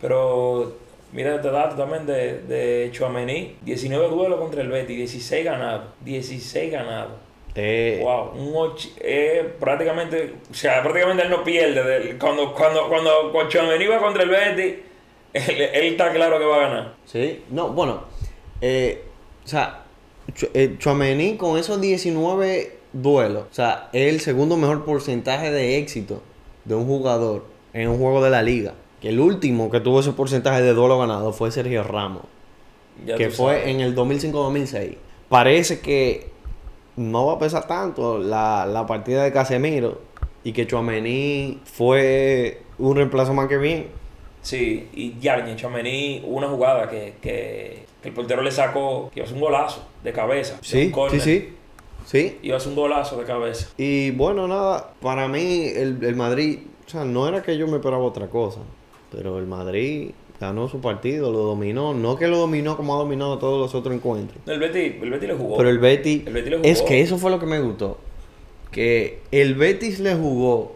Pero mira este dato también de, de Chouameni. 19 duelos contra el Betis, 16 ganados. 16 ganados. Eh, Wow, un eh, prácticamente, o sea, prácticamente él no pierde. del- cuando, cuando, cuando, Chouameni va contra el Betis, él, él está claro que va a ganar. Sí, no, bueno. eh, o sea, Ch- eh, con esos 19 duelos. O sea, es el segundo mejor porcentaje de éxito de un jugador en un juego de la liga. Que el último que tuvo ese porcentaje de duelo ganado fue Sergio Ramos. Ya que fue en el 2005-2006. Parece que no va a pesar tanto la, la partida de Casemiro y que Chouameni fue un reemplazo más que bien. Sí, y Yarni Chouameni, hubo una jugada que, que, que el portero le sacó, que iba a ser un golazo de cabeza. de Sí, sí, sí. Sí. Iba a ser un golazo de cabeza. Y bueno, nada, para mí el, el Madrid, o sea, no era que yo me esperaba otra cosa, pero el Madrid ganó su partido, lo dominó, no que lo dominó como ha dominado todos los otros encuentros. El Betis, el Betis le jugó. Pero el Betis, El Betis le jugó. es que eso fue lo que me gustó. Que el Betis le jugó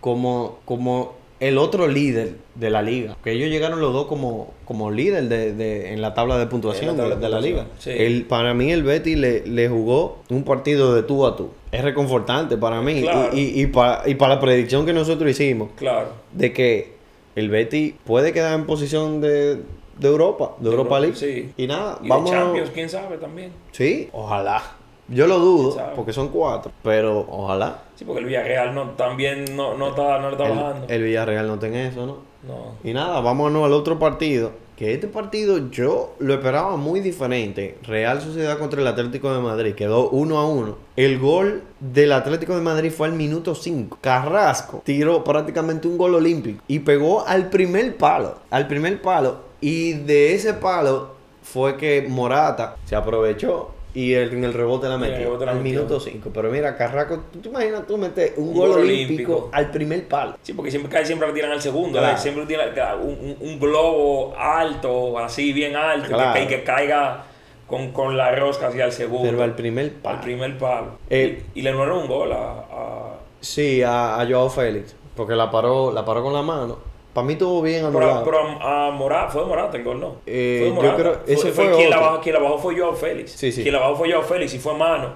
como, como el otro líder de la liga. Que ellos llegaron los dos como, como líder de, de- en la tabla de puntuación En la tabla de, la liga. sí. El, para mí el Betis le, le jugó un partido de tú a tú. Es reconfortante para mí. Claro. Y, y, y para, y para la predicción que nosotros hicimos Claro. de que el Betis puede quedar en posición de, de Europa, de, De Europa Europa, League. sí. Y nada, Y vamos. de Champions, quién sabe también. Sí, ojalá. Yo lo dudo, porque son cuatro, pero ojalá. Sí, porque el Villarreal no, también no, no, está, no está bajando. El, el Villarreal no tenga eso, ¿no? No. Y nada, vámonos al otro partido. Que este partido yo lo esperaba muy diferente. Real Sociedad contra el Atlético de Madrid. Quedó uno a uno. El gol del Atlético de Madrid fue al minuto 5. Carrasco tiró prácticamente un gol olímpico. Y pegó al primer palo. Al primer palo. Y de ese palo fue que Morata se aprovechó. Y el- en el rebote la metió. rebote la al metió. minuto 5. Pero mira, Carrasco, ¿tú te imaginas tú meter un, Un gol, gol olímpico, olímpico. al primer palo? Sí, porque siempre cae siempre la tiran al segundo. Claro. Siempre tiran un, un- globo alto, así bien alto, Claro. que, caiga con, con la rosca hacia el segundo. Pero al primer palo. al primer palo. Eh, y, y le anularon un gol a, a- Sí, a, a Joao Félix. Porque la paró, la paró con la mano. Para mí estuvo bien pero, anulado. pero a, a Morata, fue Morata el gol, ¿no? Eh, fue yo creo- ese fue quien, la bajó, quien la bajó fue Joao Félix. Sí, sí. Quien la bajó fue Joao Félix y fue mano.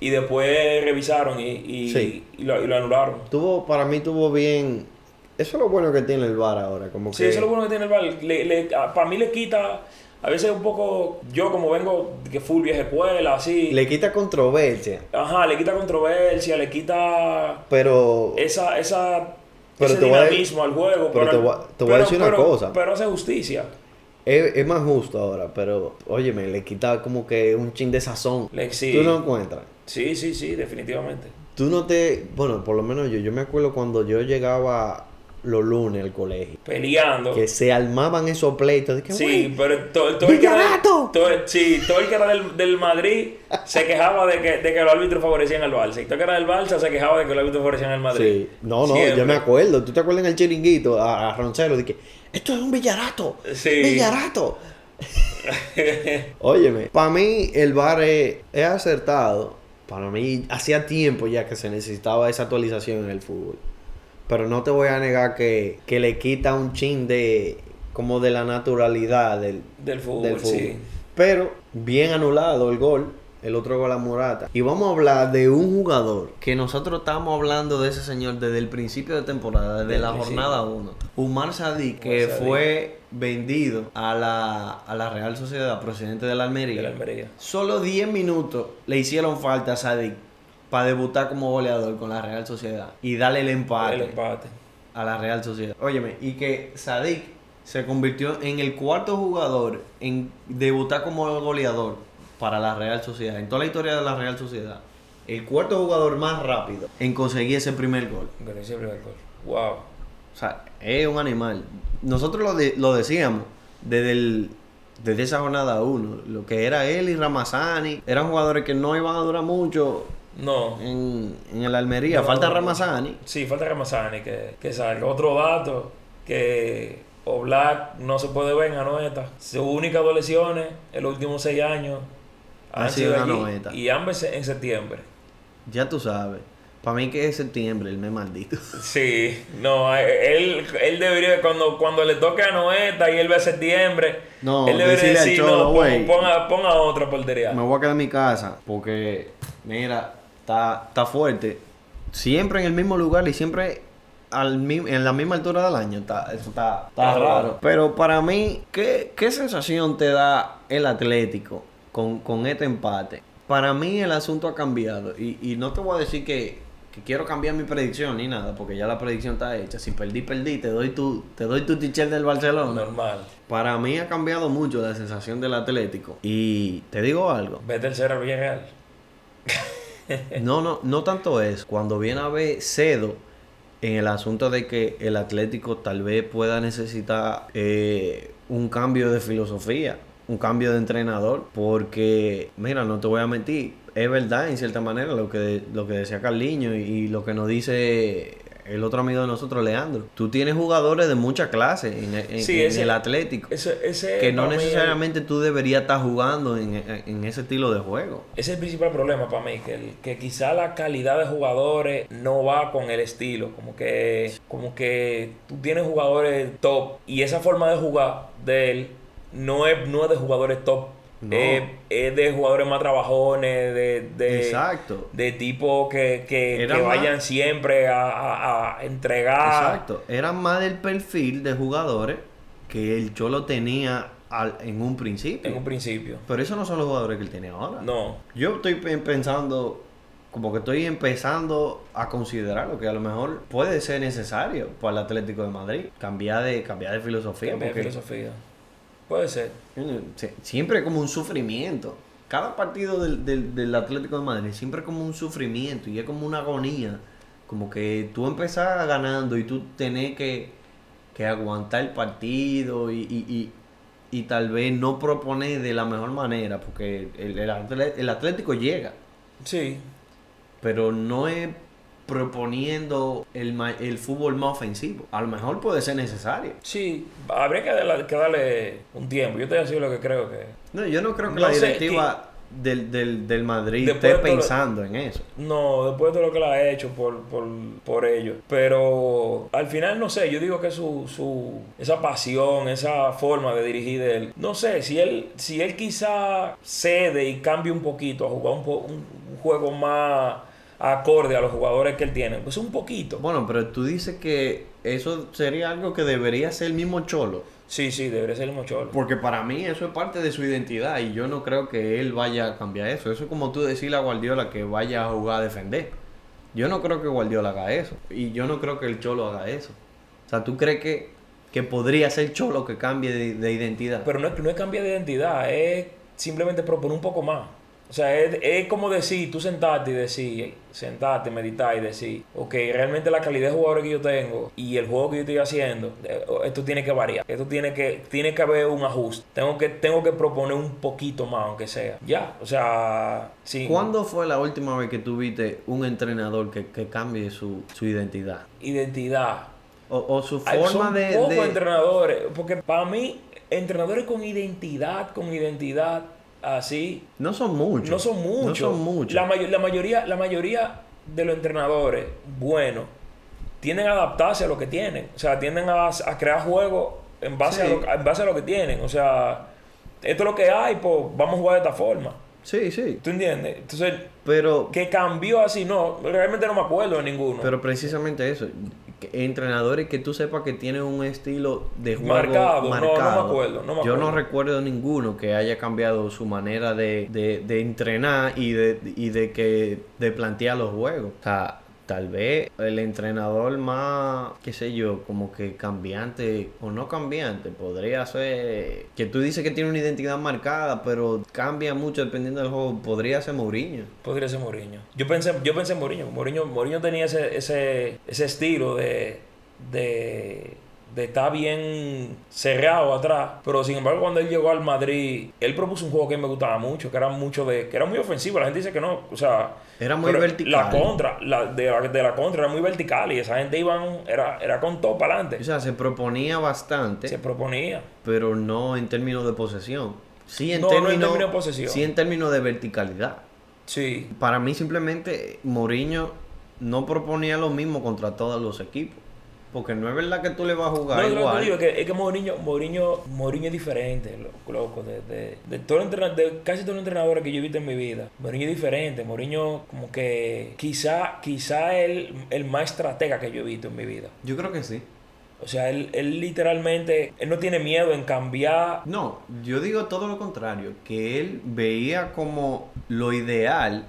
Y después revisaron y, y, Sí. y lo, y lo anularon. Tuvo, para mí tuvo bien. Eso es lo bueno que tiene el VAR ahora. Como Sí, que eso es lo bueno que tiene el VAR. Le, le- a- para mí le quita, a veces un poco, yo como vengo que full vieja escuela, así, le quita controversia. ajá, le quita controversia, le quita Pero esa, esa, Pero ese te voy a- dinamismo al juego. pero te voy a- te voy a decir una pero- cosa. Pero hace justicia. es, es más justo ahora. Pero, óyeme, le quita como que un chin de sazón. Le, sí, Tú no encuentras. sí, sí, sí, definitivamente. Tú no te. Bueno, por lo menos yo. Yo me acuerdo cuando yo llegaba los lunes al colegio. Peleando. Que se armaban esos pleitos. De que, Sí, "Güey, pero todo, todo el que era, todo, sí, todo el que era del, del Madrid se quejaba de que, de que los árbitros favorecían al Barça. Y todo el que era del Barça se quejaba de que los árbitros favorecían al Madrid. Sí. No, no, Siempre. yo me acuerdo. ¿Tú te acuerdas en el chiringuito a, a Roncero? De que esto es un villarato. Sí. Villarato. Óyeme, para mí el bar es, es acertado. Para mí hacía tiempo ya que se necesitaba esa actualización en el fútbol. Pero no te voy a negar que, que le quita un chin de como de la naturalidad del, Del fútbol, del fútbol. sí. Pero bien anulado el gol, el otro gol a Morata. Y vamos a hablar de un jugador que nosotros estamos hablando de ese señor desde el principio de temporada, desde la jornada 1. Umar Sadik, que Sadik. fue vendido a la, a la Real Sociedad, procedente de la Almería. De la Almería. Solo 10 minutos le hicieron falta a Sadik para debutar como goleador con la Real Sociedad y darle el empate El empate. a la Real Sociedad. Óyeme, y que Sadik se convirtió en el cuarto jugador en debutar como goleador para la Real Sociedad, en toda la historia de la Real Sociedad. El cuarto jugador más rápido en conseguir ese primer gol. Ese primer gol. Wow. O sea, es un animal. Nosotros lo, de- lo decíamos desde, el- desde esa jornada 1. Lo que era él y Ramazani. Eran jugadores que no iban a durar mucho No. en, en el Almería. No. Falta Ramazani. Sí, falta Ramazani que, que salga. Otro dato, que Oblak no se puede ver en Anoeta. Sus únicas dos lesiones en los últimos seis años Ha sido sido allí Anoeta. y ambos en septiembre. Ya tú sabes. Para mí que es septiembre, el mes maldito. Sí, no, él, él debería, cuando, cuando le toque a Noeta y él ve a septiembre, No, él debería al decir, Cholo, no, pon- güey. ponga, ponga otra portería. Me voy a quedar en mi casa porque, mira, está, está fuerte. Siempre en el mismo lugar y siempre al, en la misma altura del año. Está, eso está, raro. raro. Pero para mí, ¿qué, qué sensación te da el Atlético con, con este empate? Para mí el asunto ha cambiado. Y, y no te voy a decir que, que quiero cambiar mi predicción ni nada, porque ya la predicción está hecha. Si perdí, perdí. Te doy tu, te doy tu tichel del Barcelona. Normal. Para mí ha cambiado mucho la sensación del Atlético. Y te digo algo. Vete el ser al Villarreal. No, no, no tanto eso. Cuando viene a ver cedo en el asunto de que el Atlético tal vez pueda necesitar eh, un cambio de filosofía, un cambio de entrenador, porque, mira, no te voy a mentir, es verdad en cierta manera lo que, lo que decía Carliño y lo que nos dice el otro amigo de nosotros, Leandro. Tú tienes jugadores de mucha clase en, en- Sí, en ese- el Atlético. Ese, ese que no necesariamente tú deberías estar jugando en, en- en ese estilo de juego. Ese es el principal problema para mí, que, el- que quizá la calidad de jugadores no va con el estilo, como que, como que tú tienes jugadores top y esa forma de jugar de él no es, no es de jugadores top, No. es, es de jugadores más trabajones, de, de, Exacto. de tipo que, que, que más- vayan siempre a, a- a entregar. Exacto. Era más del perfil de jugadores que el Cholo tenía al- en un principio. En un principio. Pero esos no son los jugadores que él tiene ahora. No. Yo estoy pe- pensando, como que estoy empezando a considerar lo que a lo mejor puede ser necesario para el Atlético de Madrid. Cambiar de, cambiar de filosofía. Cambia de filosofía. Puede ser. siempre es como un sufrimiento. Cada partido del, del, del Atlético de Madrid siempre es como un sufrimiento y es como una agonía. Como que tú empezás ganando y tú tenés que, que aguantar el partido y, y, y, y tal vez no proponer de la mejor manera porque el, el, el Atlético llega, Sí. pero no es proponiendo el, el fútbol más ofensivo. A lo mejor puede ser necesario. Sí. Habría que darle, que darle un tiempo. Yo te voy a decir lo que creo que. No, yo no creo que No la directiva del, del, del Madrid Después esté lo- pensando en eso. No, después de lo que la ha hecho por, por, por ello. Pero al final no sé, yo digo que su, su esa pasión, esa forma de dirigir de él, no sé, si él, si él quizá cede y cambia un poquito a jugar un, po- un- un juego más acorde a los jugadores que él tiene, pues un poquito. Bueno, pero tú dices que eso sería algo que debería ser el mismo Cholo. Sí, sí, debería ser el mocholo. Porque para mí eso es parte de su identidad y yo no creo que él vaya a cambiar eso. Eso es como tú decirle a Guardiola que vaya a jugar a defender. Yo no creo que Guardiola haga eso. Y yo no creo que el Cholo haga eso. O sea, ¿tú crees que, que podría ser Cholo que cambie de, de identidad? Pero no es, no es cambiar de identidad, es simplemente proponer un poco más. O sea, es, es como decir, tú sentarte y decir, sentarte, meditar y decir, ok, realmente la calidad de jugadores que yo tengo y el juego que yo estoy haciendo, eh, esto tiene que variar. Esto tiene que, tiene que haber un ajuste. Tengo que, tengo que proponer un poquito más, aunque sea. Ya, o sea, sí. ¿Cuándo fue la última vez que tuviste un entrenador que, que cambie su, su identidad? Identidad. O, o su Hay- forma son de, de- entrenadores, porque para mí, entrenadores con identidad, con identidad así, No son muchos. no son muchos. No son muchos. La, mayo- la mayoría, la mayoría de los entrenadores buenos tienden a adaptarse a lo que tienen. O sea, tienden a, a crear juegos en base, Sí. a lo, en base a lo que tienen. O sea, esto es lo que hay, pues vamos a jugar de esta forma. Sí, sí. ¿Tú entiendes? Entonces, Pero, que cambió así, no, realmente no me acuerdo de ninguno. pero precisamente eso. Entrenadores que tú sepas que tienen un estilo de juego Marcado, no, no me acuerdo, no me Yo no recuerdo ninguno que haya cambiado su manera de, de, de entrenar y de, y de que de plantear los juegos. O sea, tal vez el entrenador más, qué sé yo, como que cambiante o no cambiante, podría ser que tú dices que tiene una identidad marcada, pero cambia mucho dependiendo del juego, podría ser Mourinho. Podría ser Mourinho. Yo pensé, yo pensé en Mourinho. Mourinho, Mourinho tenía ese, ese, ese estilo de, de, de estar bien cerrado atrás. Pero sin embargo, cuando él llegó al Madrid, él propuso un juego que me gustaba mucho, que era mucho de, que era muy ofensivo. La gente dice que no. O sea, Era muy vertical. La contra, la, de, la, de la contra era muy vertical y esa gente iban, era, era con todo para O adelante. sea, se proponía bastante. Se proponía. pero no en términos de posesión. Sí en, No, no en términos, términos de posesión. Sí en términos de verticalidad. Sí. Para mí simplemente Mourinho no proponía lo mismo contra todos los equipos. Porque no es verdad que tú le vas a jugar No, igual. digo es que, es que Mourinho, Mourinho, Mourinho es diferente, lo- loco, de, de, de, todo de casi todos los entrenadores que yo he visto en mi vida. Mourinho es diferente, Mourinho como que quizá, quizá el, el más estratega que yo he visto en mi vida. Yo creo que sí. O sea, él, él literalmente, él no tiene miedo en cambiar. No, yo digo todo lo contrario. Que él veía como lo ideal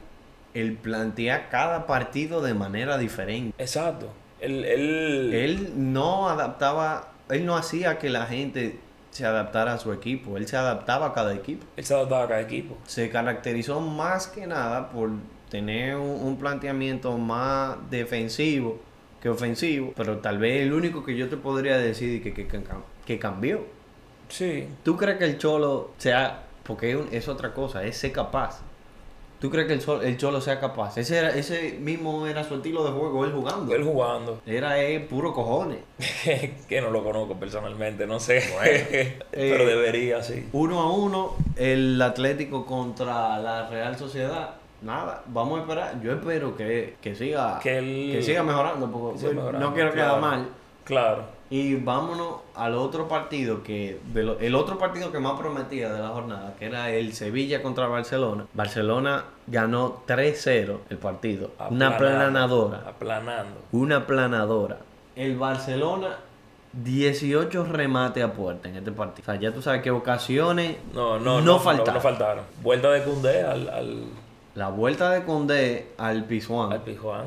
el plantear cada partido de manera diferente. Exacto. Él, él, Él no adaptaba, él no hacía que la gente se adaptara a su equipo. Él se adaptaba a cada equipo. él se adaptaba a cada equipo. se caracterizó más que nada por tener un, un planteamiento más defensivo que ofensivo, pero tal vez el único que yo te podría decir que, que, que cam- que cambió. Sí. ¿Tú crees que el Cholo sea, porque es otra cosa, es ser capaz? ¿Tú crees que el, Cholo, el Cholo sea capaz? Ese, era, ese mismo era su estilo de juego, él jugando. Él jugando. Era él puro cojones. que no lo conozco personalmente, no sé. eh, Pero debería, sí. Uno a uno, el Atlético contra la Real Sociedad. Nada, vamos a esperar. Yo espero que, que siga Que que siga mejorando, porque que siga mejorando, no quiero claro. quedar mal. Claro. Y vámonos al otro partido que de lo- el otro partido que más prometía de la jornada, que era el Sevilla contra Barcelona. Barcelona ganó 3-0 el partido. Una Aplanando, planadora. Aplanando. Una planadora. El Barcelona 18 remates a puerta en este partido. O sea, ya tú sabes que ocasiones No, no, no, no no, faltaron. no faltaron. Vuelta de Cundé al, al, La vuelta de Condé al Pizjuán. al Pijuán.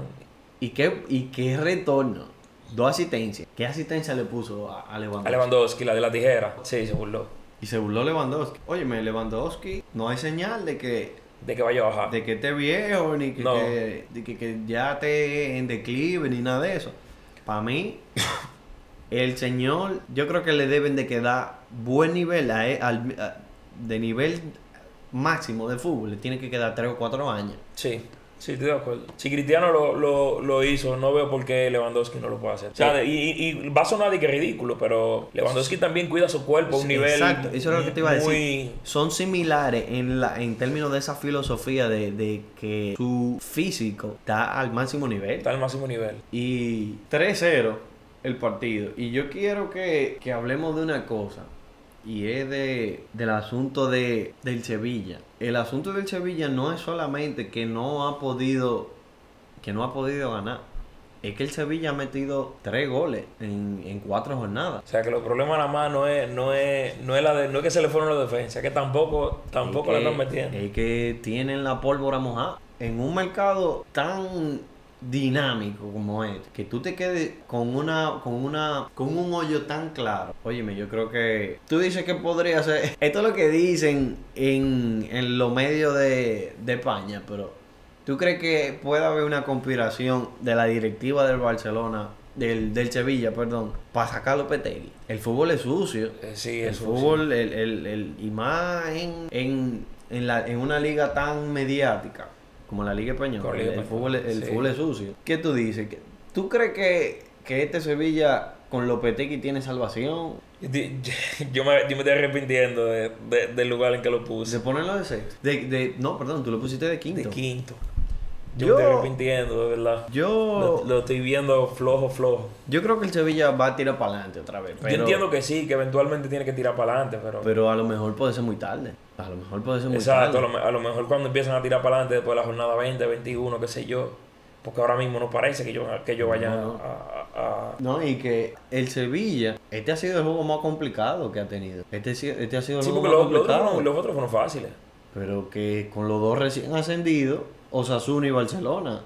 ¿Y qué, ¿Y qué retorno? Dos asistencias. ¿Qué asistencia le puso a, a Lewandowski? A Lewandowski, la de la tijera. Sí, se burló. Y se burló Lewandowski. Óyeme, Lewandowski, no hay señal de que, De que vaya a bajar. de que esté viejo, ni que, No. que- de que, que ya esté en declive, ni nada de eso. Para mí, el señor, yo creo que le deben de quedar buen nivel, a al- a- de nivel máximo de fútbol. Le tiene que quedar 3 o 4 años. Sí, sí, estoy de acuerdo. Si Cristiano lo, lo, lo hizo, no veo por qué Lewandowski no lo puede hacer. O sea, y, y- va a sonar de que ridículo, pero Lewandowski también cuida su cuerpo a un nivel. Exacto, eso es lo que te iba a decir. Son similares en, la, en términos de esa filosofía de, de que su físico está al máximo nivel. Está al máximo nivel. Y 3-0 el partido. Y yo quiero que, que hablemos de una cosa. Y es de, del asunto de, del Sevilla. El asunto del Sevilla no es solamente que no ha podido que no ha podido ganar. Es que el Sevilla ha metido tres goles en, en cuatro jornadas. O sea, que los problemas nada más no es, no es, no es, la de, no es que se le fueron la defensa, es que tampoco, tampoco Es la están metiendo. Es que tienen la pólvora mojada. En un mercado tan dinámico como este, que tú te quedes con una, con una, con un hoyo tan claro. Óyeme, yo creo que tú dices que podría ser. Esto es lo que dicen en, en los medios de, de España, pero ¿tú crees que puede haber una conspiración de la directiva del Barcelona? Del, del Sevilla, perdón, para sacar los Petegui. El fútbol es sucio. Eh, sí, el es fútbol, el, el, el- y más en, en, en, la, en una liga tan mediática como la Liga Española. La El, Liga el fútbol, es- el sí. fútbol es sucio. ¿Qué tú dices? ¿Que- ¿Tú crees que, que este Sevilla con Lopetegui tiene salvación? Yo me, yo me estoy arrepintiendo de- de- del lugar en que lo ¿Se puse. ponerlo de sexto? De, de, no, perdón, tú lo pusiste de quinto. De quinto. Yo, Yo- me estoy arrepintiendo, de verdad. Yo, Lo, lo estoy viendo flojo, flojo. yo creo que el Sevilla va a tirar para adelante otra vez. Pero, Yo entiendo que sí, que eventualmente tiene que tirar para adelante, pero... pero a lo mejor puede ser muy tarde. A lo mejor puede ser muy Exacto, tarde. lo, me- a lo mejor cuando empiezan a tirar para adelante después de la jornada 20, 21, qué sé yo. Porque ahora mismo no parece que yo, que yo vaya No, no. a, No, y que el Sevilla, este ha sido el juego más complicado que ha tenido. Este, sí- este ha sido el Sí, juego porque más otros complicado. fueron- los otros fueron fáciles. Pero que con los dos recién ascendidos, Osasuna y Barcelona,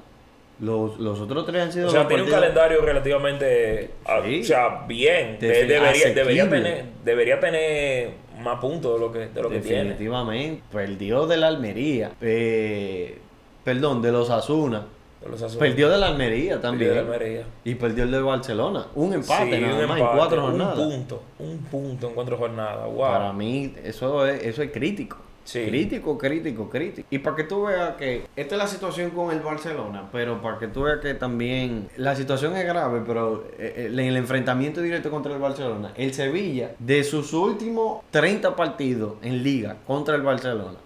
los, los otros tres han sido O sea, tiene un calendario relativamente, ah, Sí. o sea, bien. De- debería, tener, debería tener más puntos de lo que, de lo que tiene. Definitivamente. Perdió de la Almería. Eh, perdón, de los Asuna. De los Azules. Perdió de la Almería también. Perdió de Almería. Y perdió el de Barcelona. Un empate Sí, nada un más empate, en cuatro Un jornadas. punto, un punto en cuatro jornadas. Wow. Para mí, eso es, eso es crítico. Sí. Crítico, crítico, crítico. Y para que tú veas que esta es la situación con el Barcelona, pero para que tú veas que también la situación es grave, pero eh, eh, en el enfrentamiento directo contra el Barcelona, el Sevilla, de sus últimos 30 partidos en liga contra el Barcelona,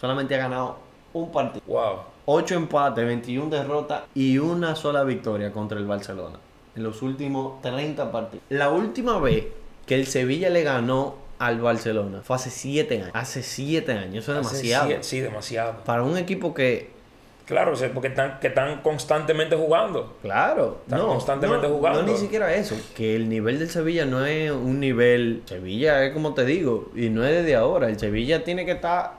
solamente ha ganado un partido. Wow. 8 empates, 21 derrotas y una sola victoria contra el Barcelona en los últimos 30 partidos. La última vez que el Sevilla le ganó al Barcelona fue hace 7 años. Hace 7 años, eso es Hace demasiado. siete- Sí, demasiado. Para un equipo que, Claro, porque están, que están constantemente jugando. claro, Están no, constantemente no, jugando. No, ni siquiera eso. Que el nivel del Sevilla no es un nivel. Sevilla es como te digo, y no es desde ahora. El Sevilla tiene que estar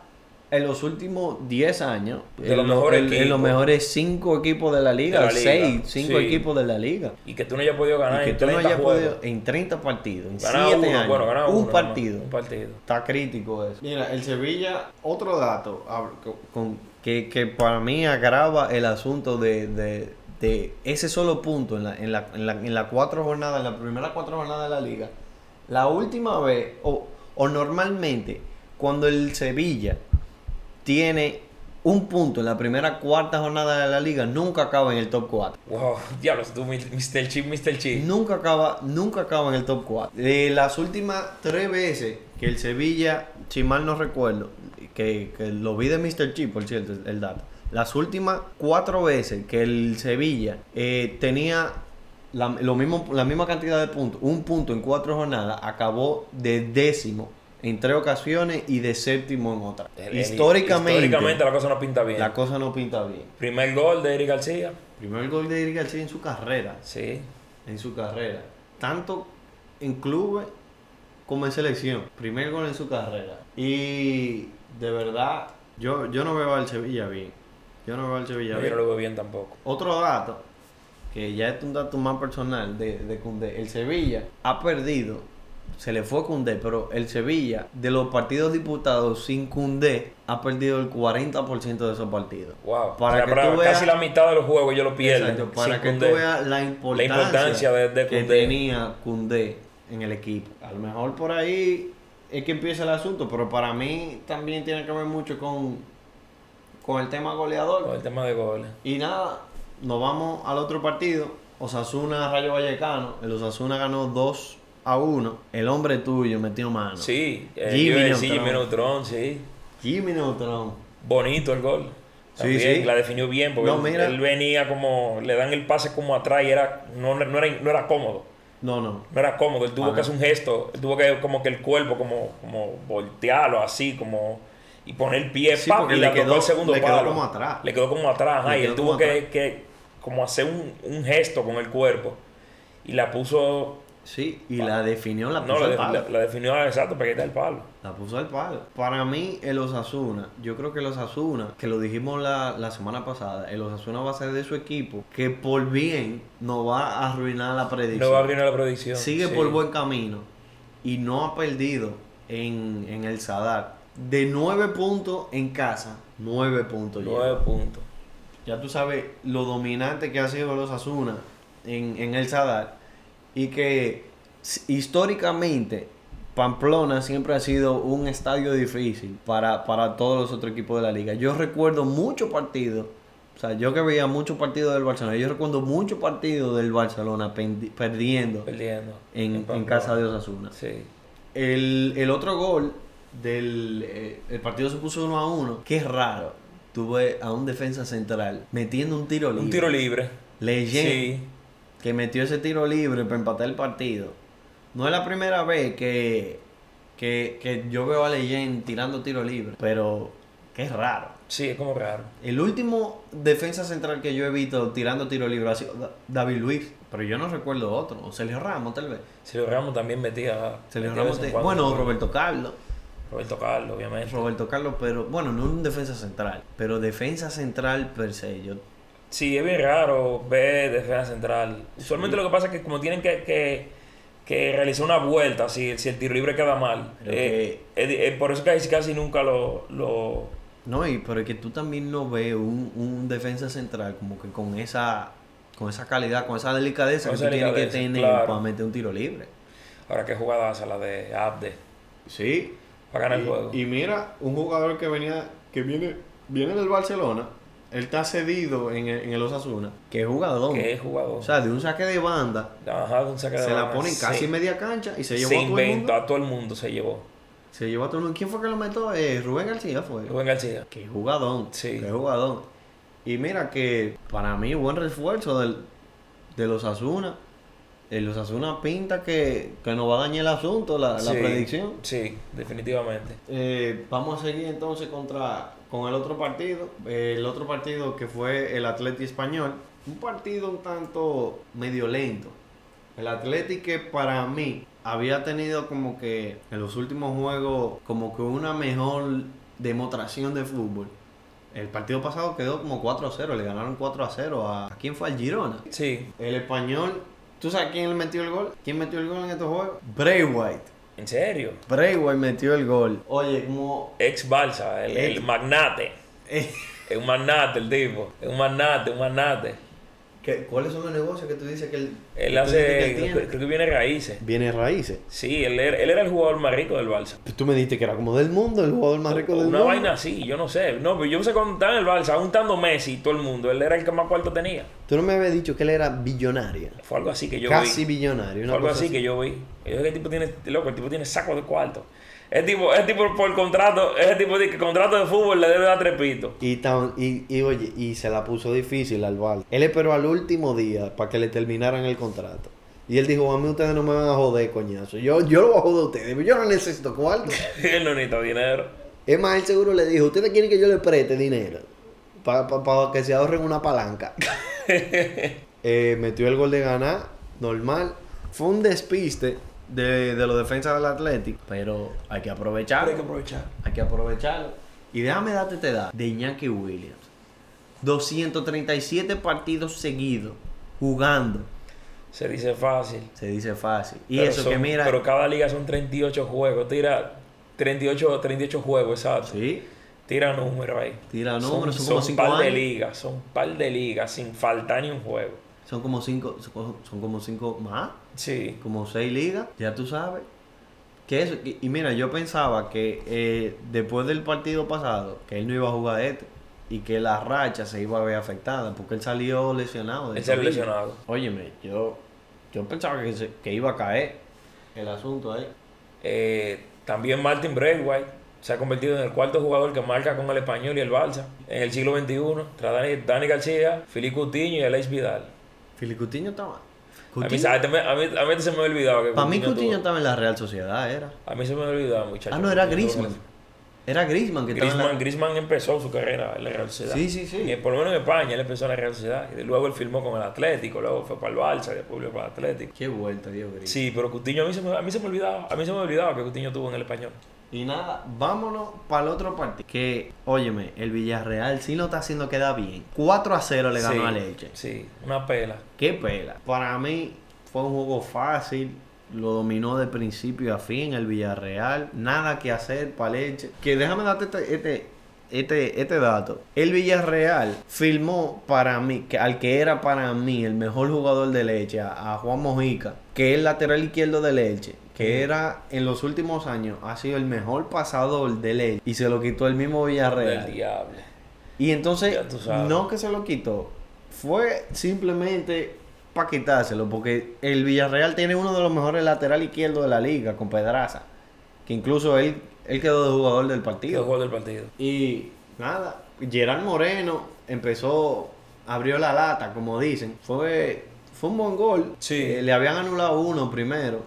en los últimos 10 años De en, los lo- mejores en- en los equipos. mejores 5 equipos de la liga, De la liga, 6, 5 sí. equipos de la liga. Y que tú no hayas podido ganar Y que en tú no 30 hayas podido en 30 partidos, en 7 Ganar uno, años, bueno, un uno, partido. Un partido. Está crítico eso. Mira, el Sevilla, otro dato hab- con- que, que para mí agrava el asunto de, de- de ese solo punto en la, en, la, en, la, en la cuatro jornadas, en la primera cuatro jornadas de la liga. La última vez, o, o normalmente, cuando el Sevilla tiene un punto en la primera cuarta jornada de la liga, nunca acaba en el top 4. Wow, diablos, tú, Mr. Chip, Mr. Chip. Nunca acaba, nunca acaba en el top 4. De las últimas tres veces que el Sevilla, si mal no recuerdo, que, que lo vi de Mr. Chip, por cierto, el, dato. Las últimas cuatro veces que el Sevilla eh, tenía la, lo mismo, la misma cantidad de puntos, un punto en cuatro jornadas, acabó de décimo en tres ocasiones y de séptimo en otra. El- históricamente, históricamente la cosa no pinta bien. la cosa no pinta bien. Primer gol de Eric García. Primer gol de Eric García en su carrera. Sí. en su carrera. Tanto en clubes como en selección. Primer gol en su carrera. Y de verdad, yo, yo no veo al Sevilla bien. Yo no veo al Sevilla No, yo bien. no lo veo bien tampoco. Otro dato, que ya es un dato más personal de, de Koundé. El Sevilla ha perdido, se le fue Koundé, pero el Sevilla, de los partidos disputados sin Koundé, ha perdido el 40% de esos partidos. Wow. Para O sea, que para tú veas- casi la mitad de los juegos ellos lo pierden. Exacto, para que Koundé. tú veas la importancia, importancia de- de que tenía Koundé en el equipo. A lo mejor por ahí es que empieza el asunto, pero para mí también tiene que ver mucho con, con el tema goleador. Con el tema de goles. Y nada, nos vamos al otro partido. Osasuna Rayo Vallecano. El Osasuna ganó 2 a 1. El hombre tuyo metió mano. Sí, eh, Jimmy Neutron. Jimmy Neutron, sí. Jimmy Neutron. Bonito el gol. Sí, También, sí. La definió bien porque No, él- venía como, le dan el pase como atrás y era, no, no, era, no era cómodo. No, no. No era cómodo, él tuvo Ajá. que hacer un gesto, él tuvo que como que el cuerpo como, como voltearlo así, como y poner el pie Sí, y le la tocó quedó- el segundo le quedó palo. como atrás. Le quedó como atrás, ajá, y él quedó tuvo que, que como hacer un, un gesto con el cuerpo y la puso Sí, y la definió, la No, puso la, al palo. la- la definió exacto para quitar el palo. La puso al palo. Para mí, el Osasuna, yo creo que el Osasuna, que lo dijimos la, la semana pasada, el Osasuna va a ser de su equipo que por bien no va a arruinar la predicción. No va a arruinar la predicción. Sigue Sí. por buen camino y no ha perdido en, en el Sadar. De nueve puntos en casa, nueve puntos. Nueve puntos. Ya tú sabes lo dominante que ha sido los Asuna en, en el Sadar y que históricamente Pamplona siempre ha sido un estadio difícil para, para todos los otros equipos de la liga. Yo recuerdo muchos partidos, o sea, yo que veía muchos partidos del Barcelona, yo recuerdo muchos partidos del Barcelona perdiendo Perdiendo. en, casa de Osasuna. Sí. El, el otro gol del eh, el partido se puso 1 a 1. Qué raro. Tuve a un defensa central metiendo un tiro libre. Un tiro libre. Leyen Sí. Que metió ese tiro libre para empatar el partido. No es la primera vez que, que, que yo veo a Leyen tirando tiro libre, pero qué raro. Sí, es como raro. El último defensa central que yo he visto tirando tiro libre ha sido Da- David Luis, pero yo no recuerdo otro. O Sergio Ramos, tal vez. Sergio Ramos también metía. Sergio metía Ramos, te- bueno, Roberto Carlos. Roberto Carlos, obviamente. Roberto Carlos, pero bueno, no un defensa central, pero defensa central per se. Yo, Sí, es bien raro ver defensa central. Usualmente lo que pasa es que como tienen que, que, que realizar una vuelta si, si el tiro libre queda mal. Eh, por eso casi, casi nunca lo, lo... no, y, pero es que tú también no ves un, un defensa central como que con esa con esa calidad, con esa delicadeza Con que esa tú tienes que tener claro. para meter un tiro libre. Ahora qué jugada hace la de Abde Sí. para ganar el juego. Y mira, un jugador que venía, que viene, viene del Barcelona, él está cedido en el, en el Osasuna, que es jugador. que es jugador. O sea, de un saque de banda, Ajá, un saque de se la banda. ponen casi Sí. media cancha y se llevó Se a todo el inventó, mundo. a todo el mundo se llevó. Se llevó a todo el mundo. ¿Quién fue que lo metió? Eh, Rubén García fue. Rubén García. Qué jugadón. Sí. Qué jugadón. Y mira que para mí buen refuerzo del, de los Asuna. El Osasuna pinta que, que nos va a dañar el asunto, la, predicción. Sí, definitivamente. Eh, vamos a seguir entonces contra con el otro partido. El otro partido que fue el Atleti Español. Un partido un tanto medio lento. El Atleti que para mí había tenido como que en los últimos juegos como que una mejor demostración de fútbol. El partido pasado quedó como 4 a 0, le ganaron 4 a 0 a... ¿a quién fue? Al Girona. Sí, El español, ¿tú sabes quién le metió el gol? ¿Quién metió el gol en estos juegos? Bray White. En serio. White metió el gol. Oye, como... Ex Balsa, el, el Ex- magnate. eh, Es un magnate el tipo. Es un magnate, un magnate. ¿Qué- ¿Cuáles son los negocios que tú dices que él... Él dices que hace, él creo, tiene? creo que viene raíces. Viene raíces. Sí, él era, él era el jugador más rico del Balsa. Tú me dijiste que era como del mundo, el jugador más rico del Una mundo. vaina así, yo no sé. No, pero yo sé cuando estaba en el Balsa, aún estando Messi y todo el mundo, él era el que más cuarto tenía. Tú no me habías dicho que él era billonario. Fue algo así que yo Casi vi. billonario. Fue Una algo cosa así que yo vi. Yo sé que el tipo tiene, loco, el tipo tiene saco de cuarto. Es tipo, es tipo por contrato, ese tipo de que contrato de fútbol le debe dar tres pitos. Y, tan- y, y oye, y se la puso difícil al Val. Él esperó al último día para que le terminaran el contrato. Y él dijo, a mí ustedes no me van a joder, coñazo. Yo, yo lo voy a joder a ustedes, yo no necesito cuarto. él no necesita dinero. Es más, él seguro le dijo, ¿ustedes quieren que yo le preste dinero? Para que se ahorren una palanca. Eh, metió el gol de ganar, normal. Fue un despiste de, de los defensas del Atlético, pero hay que aprovecharlo. Hay que aprovechar. Hay que aprovecharlo. Y déjame darte esta edad de Iñaki Williams. 237 partidos seguidos jugando. Se dice fácil. Se dice fácil. Y Pero eso son- que mira. Pero cada liga son 38 juegos. Tira 38, 38 juegos, exacto. Sí, Tira números ahí. tira números, son, como 5 par de ligas, son par de ligas sin faltar ni un juego. Son como 5 son como cinco más, Sí. como 6 ligas, ya tú sabes. Que eso, y, y mira, yo pensaba que eh, después del partido pasado, que él no iba a jugar este y que la racha se iba a ver afectada porque él salió lesionado. Él salió lesionado. Óyeme, yo, yo pensaba que, se- que iba a caer el asunto ahí. Eh, también Martin Braithwaite se ha convertido en el cuarto jugador que marca con el español y el Balsa en el siglo XXI, tras Dani, Dani García, Filipe Coutinho y Aleix Vidal. Filicutinho estaba. A mí, ¿sabes? a, mí, a mí se me ha olvidado que Para mí Coutinho Coutinho tuvo- estaba en la Real Sociedad, era. A mí se me ha olvidado, muchachos. Ah, no, era Coutinho Griezmann. que- Era Griezmann que estaba en la- Griezmann, empezó su carrera en la Real Sociedad. Sí, sí, sí. Y por lo menos en España él empezó en la Real Sociedad. Y luego él firmó con el Atlético, luego fue para el Barça, después volvió para el Atlético. Qué vuelta dio Griezmann. Sí, pero Coutinho a mí se me, a mí se me olvidaba, a mí se me olvidaba que Coutinho tuvo en el español. Y nada, vámonos para el otro partido. Que, óyeme, el Villarreal sí lo está haciendo queda bien. 4 a 0 le ganó sí, a Leche. Sí, una pela. Qué pela. Para mí fue un juego fácil. Lo dominó de principio a fin el Villarreal. Nada que hacer para Leche. Que déjame darte este, este, este, este dato. El Villarreal filmó para mí, que, al que era para mí el mejor jugador de Leche, a, a Juan Mojica, que es el lateral izquierdo de Leche. Que era en los últimos años, ha sido el mejor pasador de Leche. Y se lo quitó el mismo Villarreal. Del diablo. Y entonces, no que se lo quitó, fue simplemente para quitárselo, porque el Villarreal tiene uno de los mejores lateral izquierdos de la liga, con Pedraza, que incluso él, él quedó de jugador del Quedó partido. jugador del partido. Y nada, Gerard Moreno empezó, abrió la lata, como dicen, fue, fue un buen gol. Sí. Eh, le habían anulado uno primero.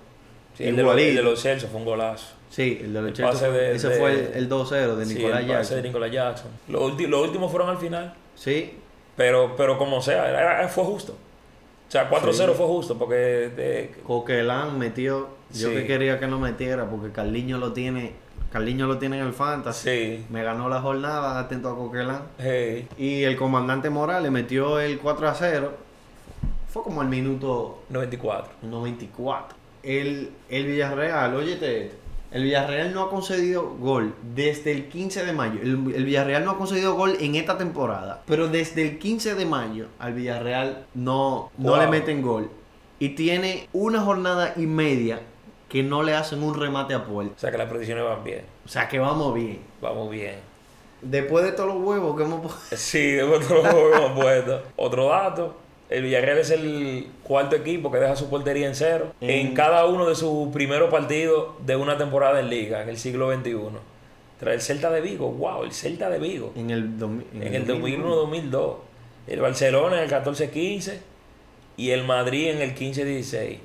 Sí, el, de los, el Igualito. de los Celso fue un golazo. Sí, el de los El Chelsea, pase de- ese de- fue el, el 2-0 de Sí, Nicolás el pase Jackson. de Nicolás Jackson. Los, ulti- los últimos fueron al final. Sí, Pero, pero como sea, era- fue justo. O sea, 4-0 Sí. fue justo porque de- Coquelán metió. Yo Sí. que quería que no metiera porque Carliño lo tiene. Carliño lo tiene en el fantasy. sí. Me ganó la jornada, atento a Coquelán. Hey. Y el comandante Morales metió el 4 a 0. Fue como el minuto 94. 94. El, el Villarreal, óyete. El Villarreal no ha concedido gol desde el 15 de mayo. El, el Villarreal no ha concedido gol en esta temporada. Pero desde el 15 de mayo al Villarreal no, no Wow. le meten gol. Y tiene una jornada y media que no le hacen un remate a puerta. O sea que las predicciones van bien. O sea que vamos bien. Vamos bien. Después de todos los huevos que hemos puesto. Sí, después todo lo hemos puesto. Otro dato. El Villarreal es el cuarto equipo que deja su portería en cero En- en cada uno de sus primeros partidos de una temporada en liga en el siglo XXI. Tras el Celta de Vigo, wow, el Celta de Vigo. En el, domi- En el 2001-2002. El Barcelona en el 14-15 y el Madrid en el 15-16.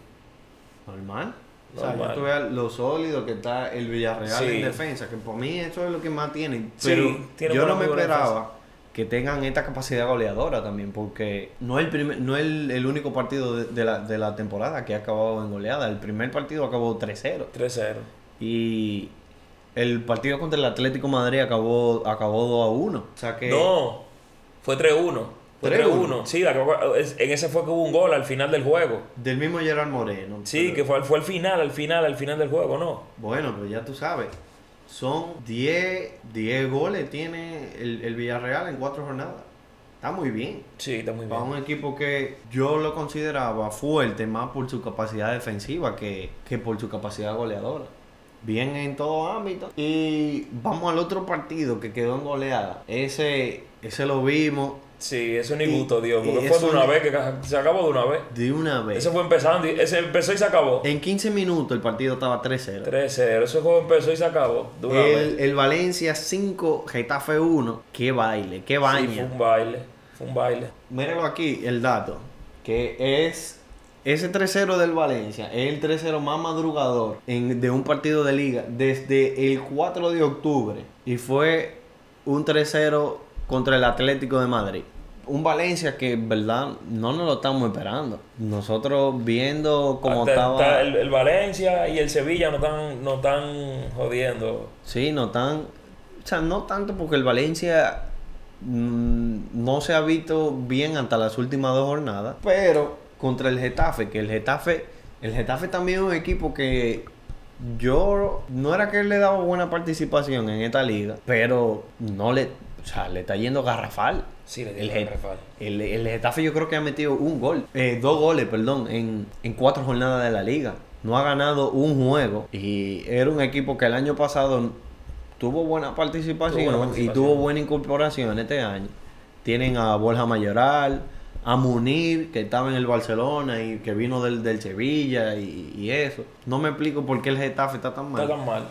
Normal. O sea, Normal. ya tú veas lo sólido que está el Villarreal Sí. en defensa, que por mí eso es lo que más tienen. Sí, Pero tiene yo no me esperaba que tengan esta capacidad goleadora también, porque no es el, primer, no es el, el único partido de, de la, de la temporada que ha acabado en goleada. El primer partido acabó 3-0. 3-0. Y el partido contra el Atlético Madrid acabó, acabó 2-1. O sea que... No, fue 3-1. Fue 3-1. 3-1. Sí, la en ese fue que hubo un gol al final del juego. Del mismo Gerard Moreno. Sí, Pero- que fue, al- fue al final, al final, al final del juego, ¿no? Bueno, pero ya tú sabes. Son 10, 10 goles tiene el, el Villarreal en cuatro jornadas. Está muy bien. Sí, está muy Para bien. un equipo que yo lo consideraba fuerte más por su capacidad defensiva que, que por su capacidad goleadora. Bien en todo ámbito. Y vamos al otro partido que quedó en goleada. Ese, ese lo vimos Sí, eso ni Y- gusto, Dios, porque fue de eso una vez que se acabó de una vez. de una vez. Ese fue empezando, y ese empezó y se acabó. En 15 minutos el partido estaba 3-0. 3-0, ese juego empezó y se acabó de una El, vez. el Valencia 5, Getafe 1. Qué baile, qué Sí, baña. fue un baile, fue un baile. Míralo aquí, el dato. Que es ese 3-0 del Valencia. Es el 3-0 más madrugador en- de un partido de liga desde el 4 de octubre. Y fue un 3-0 contra el Atlético de Madrid. Un Valencia que, verdad, no nos lo estamos esperando. Nosotros viendo cómo Hasta- estaba... el, el Valencia y el Sevilla no están, no están jodiendo. Sí, no tan. O sea, no tanto porque el Valencia mm, no se ha visto bien hasta las últimas dos jornadas. Pero contra el Getafe, que el Getafe. El Getafe también es un equipo que. Yo no era que le daba buena participación en esta liga, pero no le. O sea, le está yendo garrafal. Sí, le El, garrafal. el, el Getafe yo creo que ha metido un gol, eh, dos goles, perdón, en, en cuatro jornadas de la liga. No ha ganado un juego y era un equipo que el año pasado tuvo buena participación, Tuvo buena y tuvo buena incorporación este año. Tienen a Borja Mayoral, a Munir, que estaba en el Barcelona y que vino del, del Sevilla y, y eso. No me explico por qué el Getafe está tan mal. No tan mal.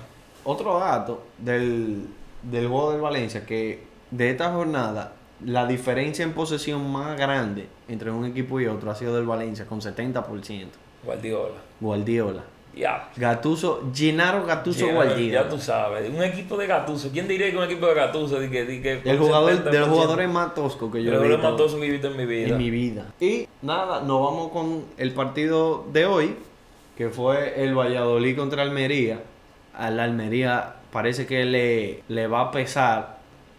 Otro dato del, del juego del Valencia, que de esta jornada, la diferencia en posesión más grande entre un equipo y otro ha sido del Valencia, con 70%. Guardiola. Guardiola. Ya. Gatuso, Gennaro Gatuso Guardiola. ya tú sabes. Un equipo de Gatuso. ¿Quién diría que un equipo de Gatuso? Di que, di que El jugador, 70%? de los jugadores más toscos que De yo he visto más tosos que he visto en mi vida. en mi vida. Y nada, nos vamos con el partido de hoy, que fue el Valladolid contra Almería. A la Almería parece que le, le va a pesar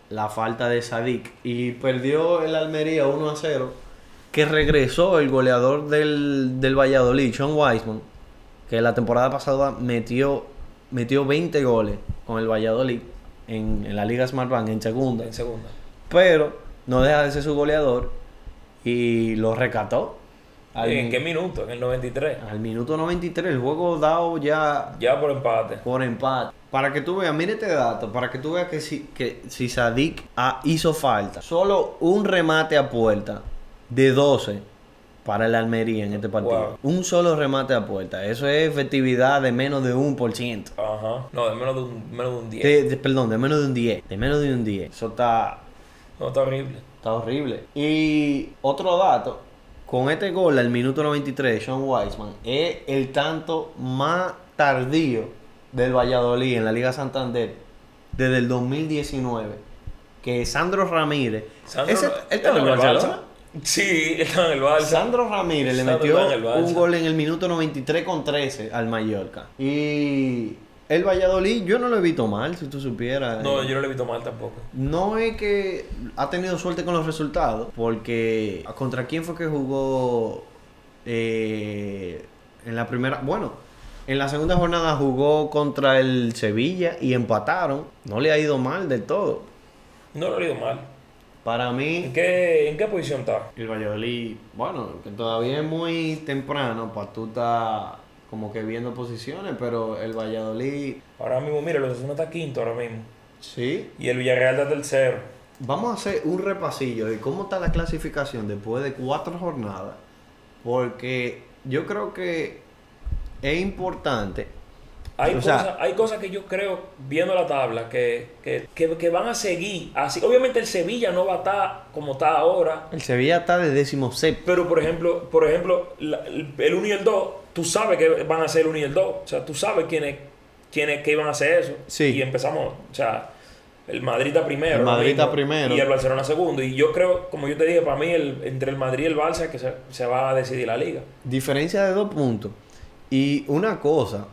la falta de Sadik. Y perdió el Almería 1 a 0. Que regresó el goleador del, del Valladolid, Sean Weisman. Que la temporada pasada metió, metió 20 goles con el Valladolid en, en la Liga Smartbank en segunda. En segunda. Pero no deja de ser su goleador y lo rescató. Al, ¿En qué minuto? En el 93. al minuto 93, el juego dado ya Ya por empate. por empate. Para que tú veas, mire este dato, para que tú veas que si, que si Sadik ah, hizo falta, solo un remate a puerta de 12 para el Almería en este partido. Un solo remate a puerta. Eso es efectividad de menos de un por ciento. Ajá. No, de menos de un, menos de un 10. De- de- perdón, de menos de un 10. De menos de un 10. Eso está, No, está horrible. Está horrible. Y otro dato, con este gol al minuto 93 de Sean Weisman, es el tanto más tardío del Valladolid en la Liga Santander desde el 2019. Que Sandro Ramírez. Sandro, ese- ¿él estaba en el Barcelona. Sí, estaba en el Barça. Sandro Ramírez le Sandro metió un gol en el minuto 93 con 13 al Mallorca. Y el Valladolid, yo no lo he visto mal, si tú supieras. No, yo no le he visto mal tampoco. No es que ha tenido suerte con los resultados, porque ¿contra quién fue que jugó eh, en la primera? Bueno, en la segunda jornada jugó contra el Sevilla y empataron. No le ha ido mal del todo. No lo he leído mal. Para ¿En mí, qué, ¿En qué posición está? el Valladolid, bueno, que todavía es muy temprano para tú estar como que viendo posiciones, pero el Valladolid, Ahora mismo, mira, los Osasuna está quinto ahora mismo. sí, Y el Villarreal está tercero. Vamos a hacer un repasillo de cómo está la clasificación después de cuatro jornadas. Porque yo creo que es importante. Hay, O sea- cosas, hay cosas que yo creo, viendo la tabla, que, que, que, que van a seguir así. Obviamente el Sevilla no va a estar como está ahora. El Sevilla está de décimo séptimo. Pero por ejemplo, por ejemplo, la- el 1 y el 2, tú sabes que van a ser el 1 y el 2. O sea, tú sabes quiénes, quiénes que iban a hacer eso. Sí. Y empezamos, o sea, el Madrid está primero. El Madrid está primero. Y el Barcelona segundo. Y yo creo, como yo te dije, para mí, el, entre el Madrid y el Barça, que se, se va a decidir la liga. Diferencia de dos puntos. Y una cosa,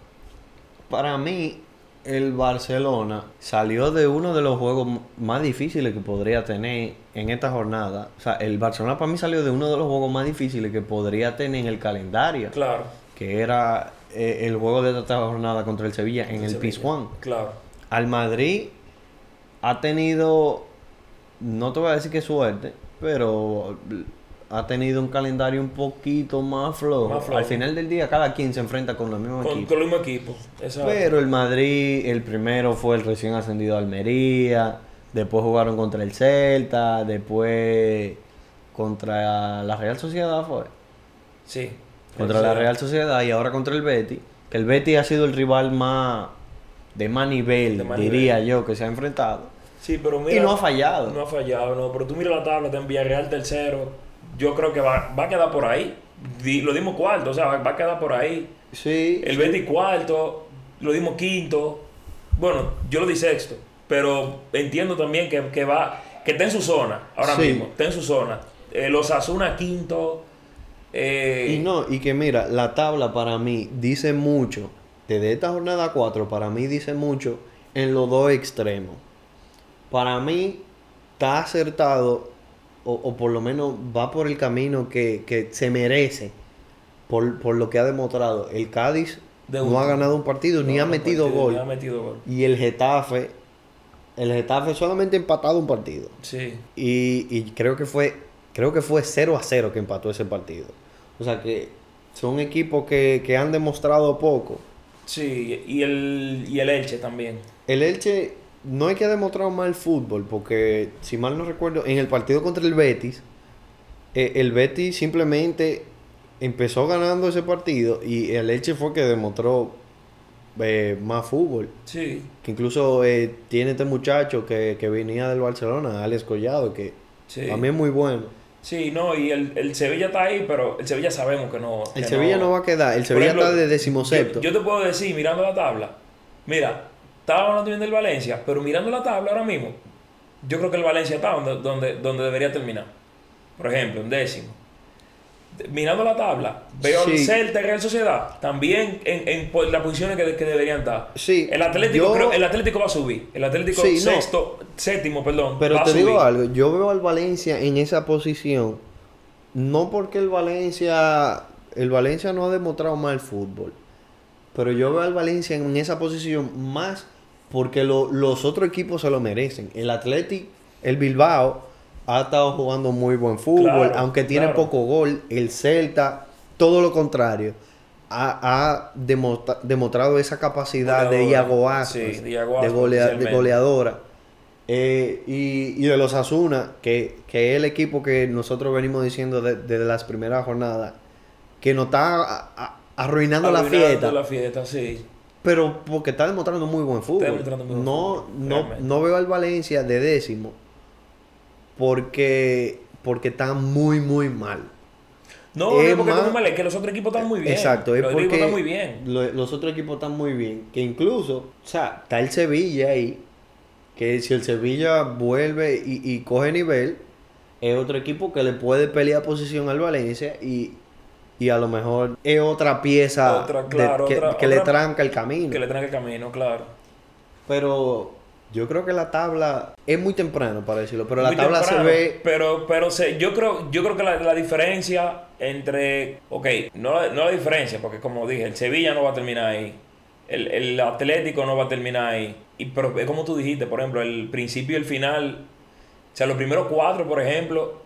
para mí, el Barcelona salió de uno de los juegos más difíciles que podría tener en esta jornada. O sea, el Barcelona para mí salió de uno de los juegos más difíciles que podría tener en el calendario. Claro. Que era eh, el juego de esta jornada contra el Sevilla en el Sevilla. Pizjuán. Claro. Al Madrid ha tenido, no te voy a decir que suerte, pero ha tenido un calendario un poquito más flojo. Más flojo. Al final del día cada quien se enfrenta con los mismos Con, equipos. con el mismo equipo. Exacto. Pero el Madrid, el primero fue el recién ascendido Almería, después jugaron contra el Celta, después contra la Real Sociedad fue. sí. Contra la Real Sociedad y ahora contra el Betis. Que el Betis ha sido el rival más de más nivel, De más diría yo, que se ha enfrentado. Sí, pero mira. y no ha fallado. No ha fallado, no. Pero tú mira la tabla, está en Villarreal tercero. Yo creo que va, va a quedar por ahí. Di- lo dimos cuarto, o sea, va, va a quedar por ahí. Sí. El Betis cuarto, lo dimos quinto. Bueno, yo lo di sexto. Pero entiendo también que, que va, que está en su zona, ahora Sí. mismo. Está en su zona. Eh, los Asuna quinto. eh, Y no, y que mira, la tabla para mí dice mucho. Desde esta jornada 4, para mí dice mucho en los dos extremos. Para mí está acertado, o, o por lo menos va por el camino que, que se merece, por, por lo que ha demostrado. El Cádiz De no ha ganado un partido, ni ha no, metido partido, gol. ni ha metido gol. Y el Getafe, el Getafe solamente ha empatado un partido. Sí. Y, y creo que fue creo que fue 0 a 0 que empató ese partido. O sea que son equipos que, que han demostrado poco. Sí, y el, y el Elche también. El Elche no es que ha demostrado mal fútbol, porque si mal no recuerdo, en el partido contra el Betis, eh, el Betis simplemente empezó ganando ese partido y el Elche fue que demostró eh, más fútbol. Sí. Que incluso eh, tiene este muchacho que, que venía del Barcelona, Alex Collado, que Sí. también es muy bueno. Sí, no, y el, el Sevilla está ahí, pero el Sevilla sabemos que no. El que Sevilla no va a quedar. El Sevilla ejemplo, está de decimosexto. Yo, yo te puedo decir, mirando la tabla, mira, estaba hablando bien del Valencia, pero mirando la tabla ahora mismo, yo creo que el Valencia está donde, donde, donde debería terminar. Por ejemplo, en décimo. Mirando la tabla, veo al Sí. Celta y Real Sociedad también en, en po- las posiciones que, que deberían estar. Sí, El Atlético, yo- creo- el Atlético va a subir. El Atlético Sí, no. sexto, séptimo, perdón. Pero va a te digo algo, yo veo al Valencia en esa posición, no porque el Valencia, el Valencia no ha demostrado mal fútbol, pero yo veo al Valencia en esa posición más porque lo- los otros equipos se lo merecen. El Athletic, el Bilbao, ha estado jugando muy buen fútbol, Claro, aunque tiene claro. poco gol. El Celta, todo lo contrario. Ha, ha demostra- demostrado esa capacidad de. Iago Sí, de golea- goleadora. Eh, y, y de los Asuna, que, que es el equipo que nosotros venimos diciendo de- desde las primeras jornadas, que nos está a- a- arruinando, la Arruinando fiesta, la fiesta, sí. Pero porque está demostrando muy buen fútbol. demostrando muy no, fútbol, no, no veo al Valencia de décimo porque, porque está muy, muy mal. No, Es porque más- está muy mal, es que los otros equipos están muy bien. Exacto, es los porque están muy bien. lo- los otros equipos están muy bien. Que incluso, o sea, está el Sevilla ahí. Que si el Sevilla vuelve y, y coge nivel, es otro equipo que le puede pelear posición al Valencia y, y a lo mejor es otra pieza Otra, de- claro, que, otra- que le tranca el camino. Que le traen el camino, claro. Pero yo creo que la tabla es muy temprano para decirlo, pero la Muy tabla temprano, se ve Pero, pero se, yo creo, yo creo que la, la diferencia entre. Ok, no, la- no la diferencia, porque como dije, el Sevilla no va a terminar ahí. El, el Atlético no va a terminar ahí. Y, pero es como tú dijiste, por ejemplo, el principio y el final. O sea, los primeros cuatro, por ejemplo,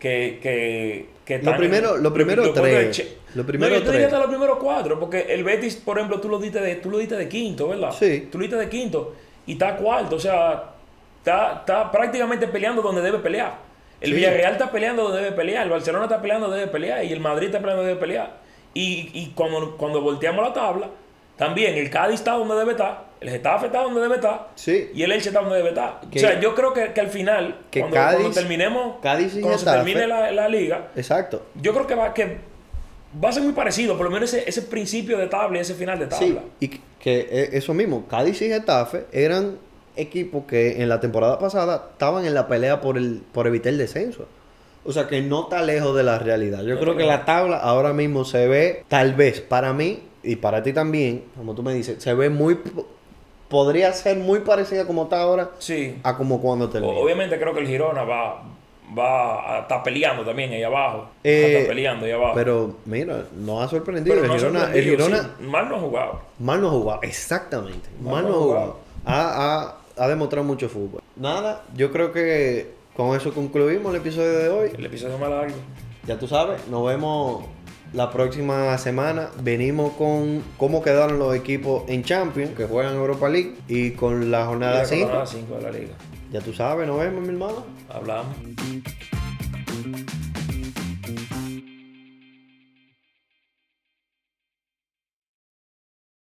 que. que, que Lo están en- primero- lo primero cuatro de tres. Lo primero no, yo te diría hasta los primeros cuatro, porque el Betis, por ejemplo, tú lo diste de, tú lo diste de quinto, ¿verdad? Sí. Tú lo diste de quinto y está cuarto, o sea, está, está prácticamente peleando donde debe pelear. El Sí. Villarreal está peleando donde debe pelear, el Barcelona está peleando donde debe pelear y el Madrid está peleando donde debe pelear. Y, y cuando, cuando volteamos la tabla, también el Cádiz está donde debe estar, el Getafe está donde debe estar Sí. y el Elche está donde debe estar. Que- o sea, yo creo que, que al final, que cuando, Cádiz- cuando terminemos, Cádiz y cuando se termine la, la liga, Exacto. yo creo que va, que va a ser muy parecido, por lo menos ese, ese principio de tabla y ese final de Sí, tabla. y que- eh, eso mismo, Cádiz y Getafe eran equipos que en la temporada pasada estaban en la pelea por el por evitar el descenso. O sea que no está lejos de la realidad. Yo No creo que la tabla ahora mismo se ve, tal vez para mí y para ti también, como tú me dices, se ve muy po- podría ser muy parecida como está ahora Sí. a como cuando terminó. Obviamente creo que el Girona va, va a estar peleando también ahí abajo. va a Eh, estar peleando ahí abajo. Pero mira, nos ha sorprendido. Pero el no Girona, el sorprendido, Girona sí, mal no ha jugado. Mal no ha jugado, exactamente. Mal, Mal no ha ha jugado. jugado. Ha, ha- ha demostrado mucho fútbol. Nada, yo creo que con eso concluimos el episodio de hoy. El episodio más largo. Ya tú sabes, nos vemos la próxima semana. Venimos con cómo quedaron los equipos en Champions, que juegan Europa League, y con la jornada Y la 5. jornada cinco de la liga. Ya tú sabes, nos vemos, mi hermano. Hablamos.